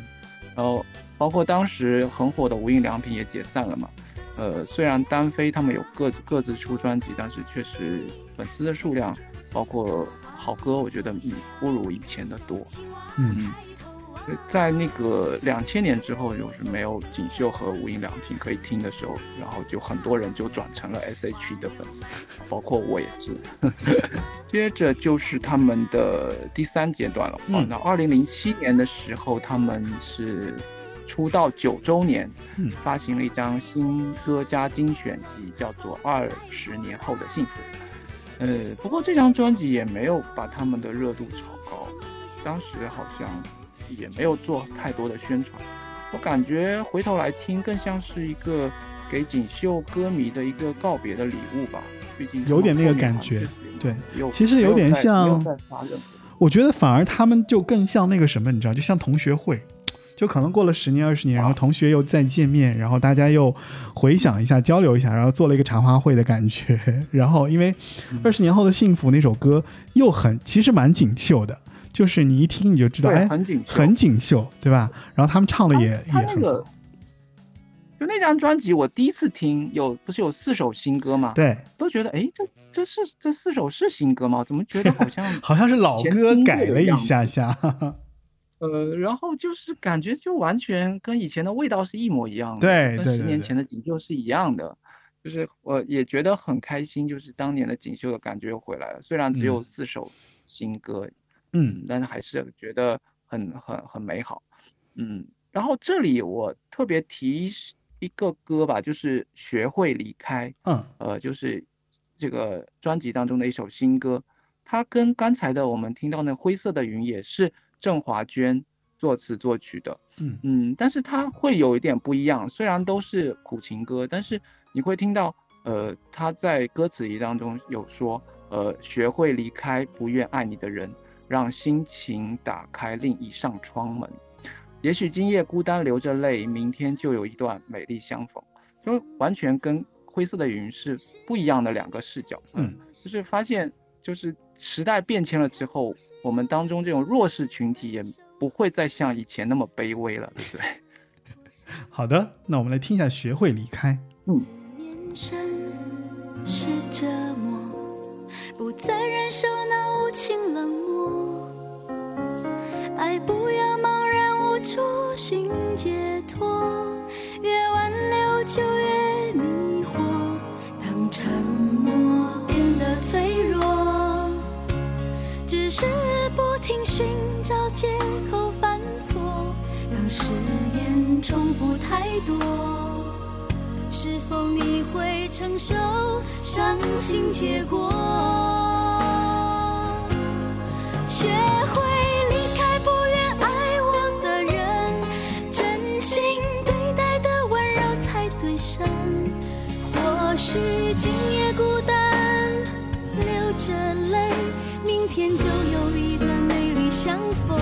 然后包括当时很火的无印良品也解散了嘛。呃，虽然单飞他们有各各自出专辑，但是确实粉丝的数量，包括好歌，我觉得嗯不如以前的多。嗯嗯，在那个两千年之后，就是没有锦绣和无印良品可以听的时候，然后就很多人就转成了 S.H.E 的粉丝，包括我也是。接着就是他们的第三阶段了。嗯哦那二零零七年的时候，他们是出道九周年，嗯发行了一张新歌加精选集，叫做《二十年后的幸福》。呃，不过这张专辑也没有把他们的热度炒高，当时好像也没有做太多的宣传。我感觉回头来听，更像是一个给锦绣歌迷的一个告别的礼物吧。毕竟有点那个感觉对其实有点像我觉得反而他们就更像那个什么，你知道，就像同学会，就可能过了十年二十年，然后同学又再见面，然后大家又回想一下、交流一下，然后做了一个茶话会的感觉。然后因为二十年后的幸福那首歌又很其实蛮锦绣的，就是你一听你就知道，对哎，很很锦绣，对吧？然后他们唱的也也很那个好，就那张专辑，我第一次听有不是有四首新歌嘛？对，都觉得哎，这这是这四首是新歌吗？怎么觉得好像 好像是老歌改了一下下，呃，然后就是感觉就完全跟以前的味道是一模一样的，对跟十年前的锦绣是一样的。就是我也觉得很开心，就是当年的锦绣的感觉又回来了。虽然只有嗯四首新歌，嗯但是还是觉得很很很美好。嗯，然后这里我特别提一个歌吧，就是《学会离开》。嗯呃，就是这个专辑当中的一首新歌，它跟刚才的我们听到那《灰色的云》也是郑华娟作词作曲的，嗯嗯，但是它会有一点不一样，虽然都是苦情歌，但是你会听到，呃，他在歌词里当中有说，呃，学会离开不愿爱你的人，让心情打开另一扇窗门。也许今夜孤单流着泪，明天就有一段美丽相逢。就完全跟灰色的云是不一样的两个视角。嗯，就是发现，就是时代变迁了之后，我们当中这种弱势群体也不会再像以前那么卑微了，对不对？好的，那我们来听一下《学会离开》。年深是折磨，不再忍受那无情冷漠。爱不要茫然无处寻解脱，越挽留就越迷惑。当沉默变得脆弱，只是不停寻找借口犯错。当誓言重复太多。是否你会承受伤心结果？学会许今夜孤单，流着泪，明天就有一段美丽相逢。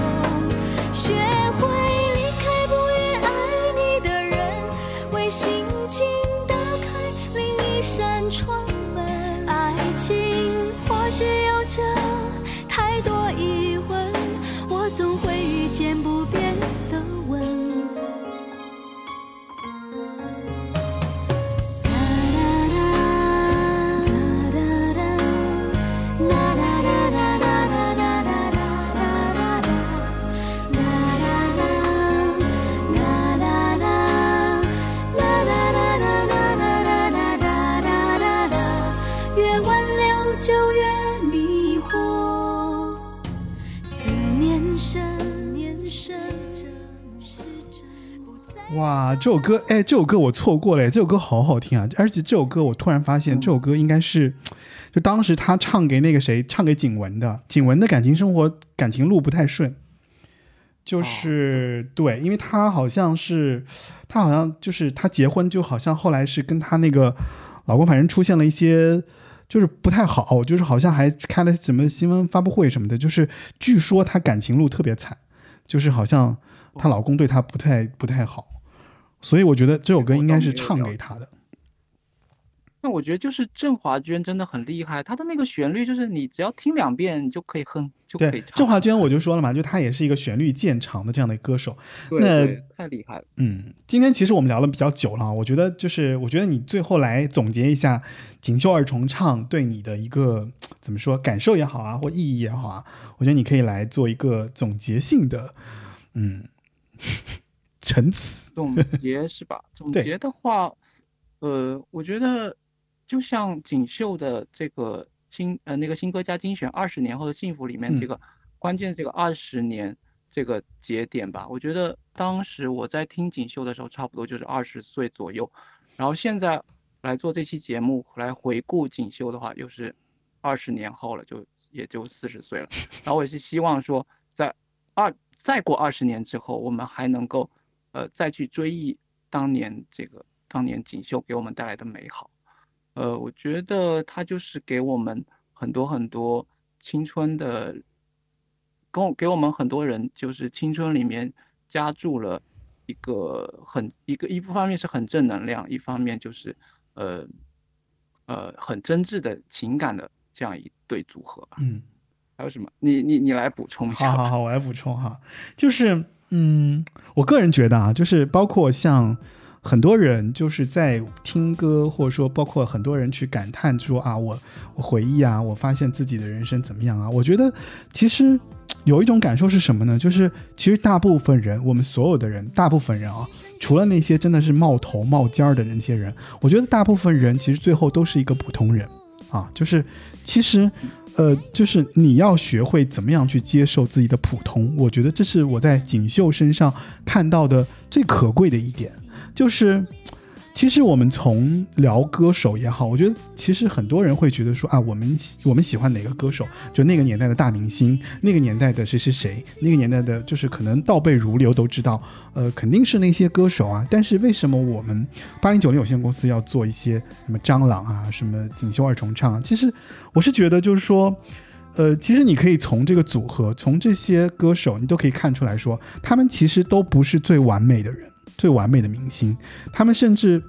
这首歌，哎，这首歌我错过了，这首歌好好听啊！而且这首歌我突然发现，嗯这首歌应该是，就当时他唱给那个谁，唱给景文的。景文的感情生活、感情路不太顺，就是、对，因为他好像是，他好像就是他结婚，就好像后来是跟他那个老公，反正出现了一些。就是不太好，就是好像还开了什么新闻发布会什么的，就是据说她感情路特别惨，就是好像她老公对她不太不太好，所以我觉得这首歌应该是唱给他的。那我觉得就是郑华娟真的很厉害，她的那个旋律就是你只要听两遍，你就可以哼，就可以，唱。郑华娟我就说了嘛，就她也是一个旋律见长的这样的歌手。对那对太厉害了。嗯，今天其实我们聊了比较久了啊，我觉得就是我觉得你最后来总结一下锦绣二重唱对你的一个怎么说感受也好啊，或意义也好啊，我觉得你可以来做一个总结性的嗯陈词。总结 是吧？总结的话，呃，我觉得就像锦绣的这个新呃那个新歌加精选二十年后的幸福里面嗯这个关键这个二十年这个节点吧，我觉得当时我在听锦绣的时候，差不多就是二十岁左右，然后现在来做这期节目来回顾锦绣的话，又是二十年后了，就也就四十岁了。然后我也是希望说，在二再过二十年之后，我们还能够呃再去追忆当年这个当年锦绣给我们带来的美好。呃，我觉得它就是给我们很多很多青春的，跟我给我们很多人就是青春里面加注了一个很一个一方面是很正能量，一方面就是呃呃很真挚的情感的这样一对组合吧。嗯。还有什么？你你你来补充一下。好好好，我来补充哈，就是嗯，我个人觉得啊，就是包括像很多人就是在听歌，或者说包括很多人去感叹说啊，我我回忆啊，我发现自己的人生怎么样啊？我觉得其实有一种感受是什么呢？就是其实大部分人，我们所有的人，大部分人啊。除了那些真的是冒头冒尖儿的那些人，我觉得大部分人其实最后都是一个普通人啊。就是其实，呃，就是你要学会怎么样去接受自己的普通。我觉得这是我在锦绣身上看到的最可贵的一点，就是。其实我们从聊歌手也好，我觉得其实很多人会觉得说啊，我们我们喜欢哪个歌手，就那个年代的大明星，那个年代的谁谁谁，那个年代的，就是可能倒背如流都知道，呃，肯定是那些歌手啊。但是为什么我们八零九零有限公司要做一些什么张朗啊，什么锦绣二重唱啊？其实我是觉得就是说。呃，其实你可以从这个组合，从这些歌手，你都可以看出来说，他们其实都不是最完美的人，最完美的明星，他们甚至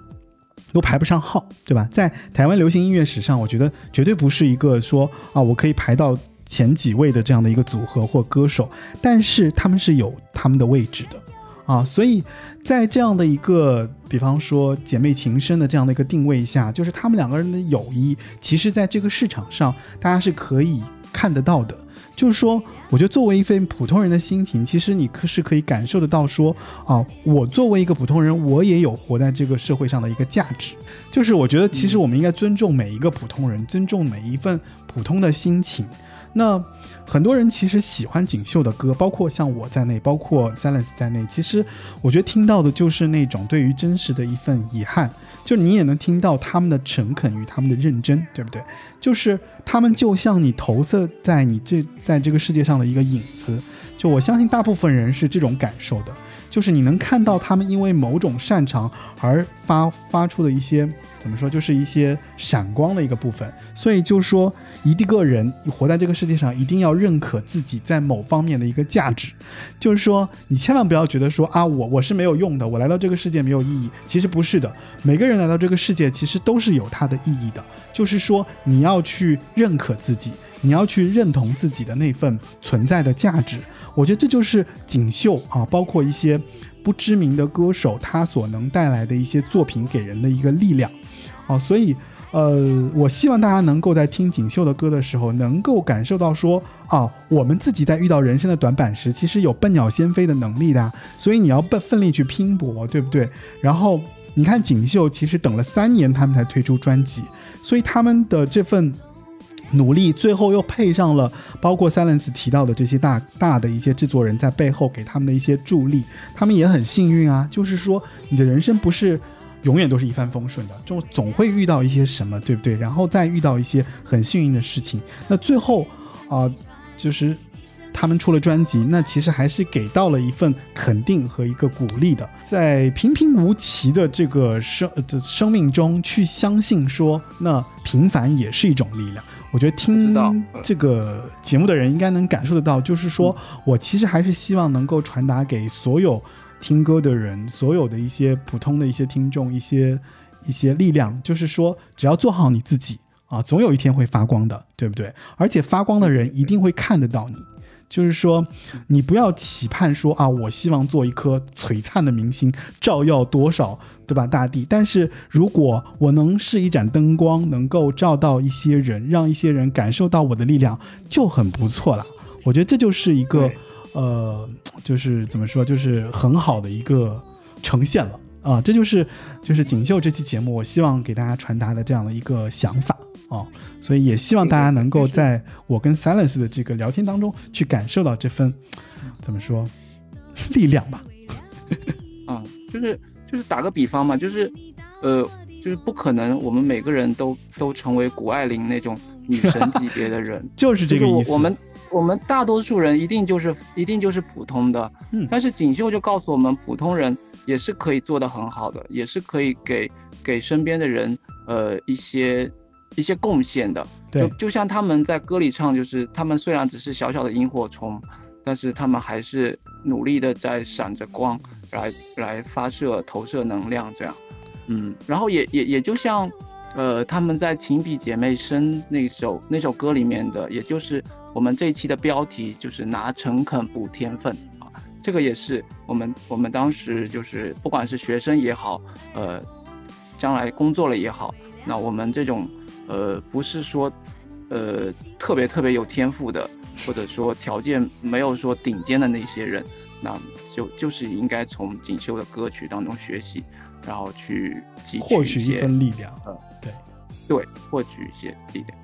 都排不上号，对吧？在台湾流行音乐史上，我觉得绝对不是一个说啊，我可以排到前几位的这样的一个组合或歌手，但是他们是有他们的位置的啊，所以在这样的一个，比方说姐妹情深的这样的一个定位下，就是他们两个人的友谊，其实在这个市场上，大家是可以看得到的。就是说，我觉得作为一份普通人的心情，其实你可是可以感受得到说，啊，我作为一个普通人，我也有活在这个社会上的一个价值。就是我觉得，其实我们应该尊重每一个普通人，尊重每一份普通的心情。那很多人其实喜欢锦绣的歌，包括像我在内，包括 Silence 在内，其实我觉得听到的就是那种对于真实的一份遗憾，就你也能听到他们的诚恳与他们的认真，对不对？就是他们就像你投射在你这在这个世界上的一个影子，就我相信大部分人是这种感受的，就是你能看到他们因为某种擅长而发发出的一些怎么说，就是一些闪光的一个部分。所以就说，一个人活在这个世界上，一定要认可自己在某方面的一个价值。就是说，你千万不要觉得说啊，我我是没有用的，我来到这个世界没有意义。其实不是的，每个人来到这个世界，其实都是有它的意义的。就是说，你要去认可自己，你要去认同自己的那份存在的价值。我觉得这就是锦绣啊，包括一些不知名的歌手他所能带来的一些作品给人的一个力量啊。所以，呃，我希望大家能够在听锦绣的歌的时候，能够感受到说啊，我们自己在遇到人生的短板时，其实有笨鸟先飞的能力的。所以你要奋奋力去拼搏，对不对？然后你看锦绣，其实等了三年他们才推出专辑，所以他们的这份努力，最后又配上了包括 Silence 提到的这些大大的一些制作人在背后给他们的一些助力，他们也很幸运啊。就是说，你的人生不是永远都是一帆风顺的，就总会遇到一些什么，对不对？然后再遇到一些很幸运的事情，那最后啊、就是他们出了专辑，那其实还是给到了一份肯定和一个鼓励的，在平平无奇的这个生呃生命中去相信说，那平凡也是一种力量。我觉得听这个节目的人应该能感受得到，就是说我其实还是希望能够传达给所有听歌的人，所有的一些普通的一些听众一些一些力量，就是说只要做好你自己啊，总有一天会发光的，对不对？而且发光的人一定会看得到你。就是说，你不要期盼说啊，我希望做一颗璀璨的明星，照耀多少，对吧？大地。但是如果我能是一盏灯光，能够照到一些人，让一些人感受到我的力量，就很不错了。我觉得这就是一个呃，就是怎么说，就是很好的一个呈现了啊。这就是就是锦绣这期节目，我希望给大家传达的这样的一个想法哦。所以也希望大家能够在我跟 Silence 的这个聊天当中去感受到这份怎么说力量吧。嗯，就是就是打个比方嘛，就是呃，就是不可能我们每个人都都成为谷爱凌那种女神级别的人，就是这个意思。就是我我们我们大多数人一定就是一定就是普通的，嗯但是锦绣就告诉我们，普通人也是可以做得很好的，也是可以给给身边的人呃一些一些贡献的。就对就像他们在歌里唱，就是他们虽然只是小小的萤火虫，但是他们还是努力的在闪着光，来来发射投射能量，这样。嗯，然后也也也就像，呃，他们在《情比姐妹深》那首那首歌里面的，也就是我们这一期的标题，就是拿诚恳补天分啊。这个也是我们我们当时就是不管是学生也好，呃，将来工作了也好，那我们这种呃不是说呃特别特别有天赋的，或者说条件没有说顶尖的那些人，那就就是应该从锦绣的歌曲当中学习，然后去汲获取一些份力量。嗯对，对获取一些力量。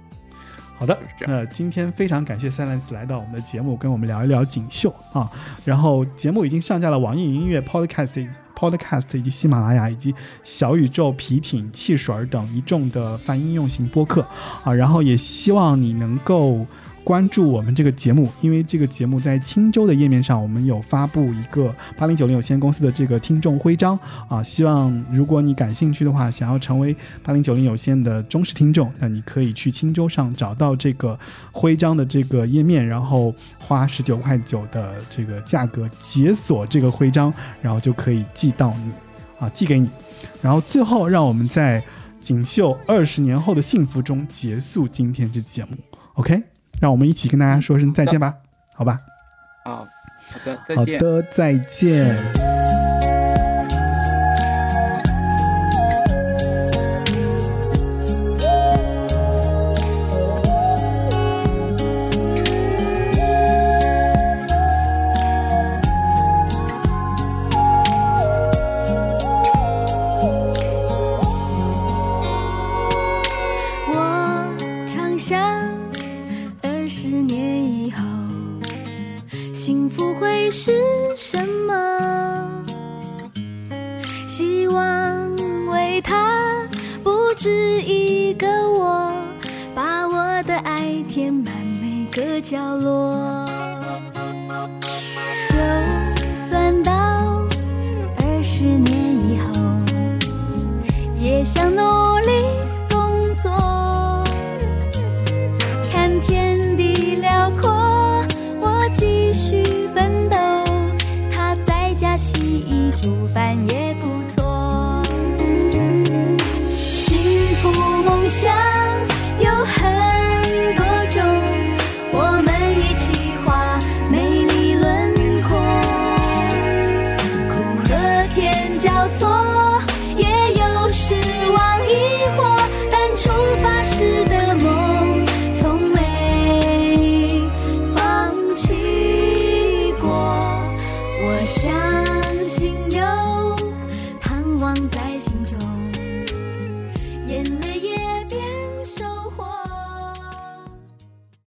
好的那今天非常感谢 Silence 来到我们的节目，跟我们聊一聊锦绣啊。然后节目已经上架了网易云音乐、Podcast、Podcast 以及喜马拉雅以及小宇宙、皮艇、汽水等一众的泛应用型播客啊。然后也希望你能够。关注我们这个节目，因为这个节目在青州的页面上，我们有发布一个八零九零有限公司的这个听众徽章啊。希望如果你感兴趣的话，想要成为八零九零有限的忠实听众，那你可以去青州上找到这个徽章的这个页面，然后花十九块九的这个价格解锁这个徽章，然后就可以寄到你啊，寄给你。然后最后，让我们在锦绣二十年后的幸福中结束今天这期节目。OK，让我们一起跟大家说声再见吧，好吧？好，好的，再见。好的，再见。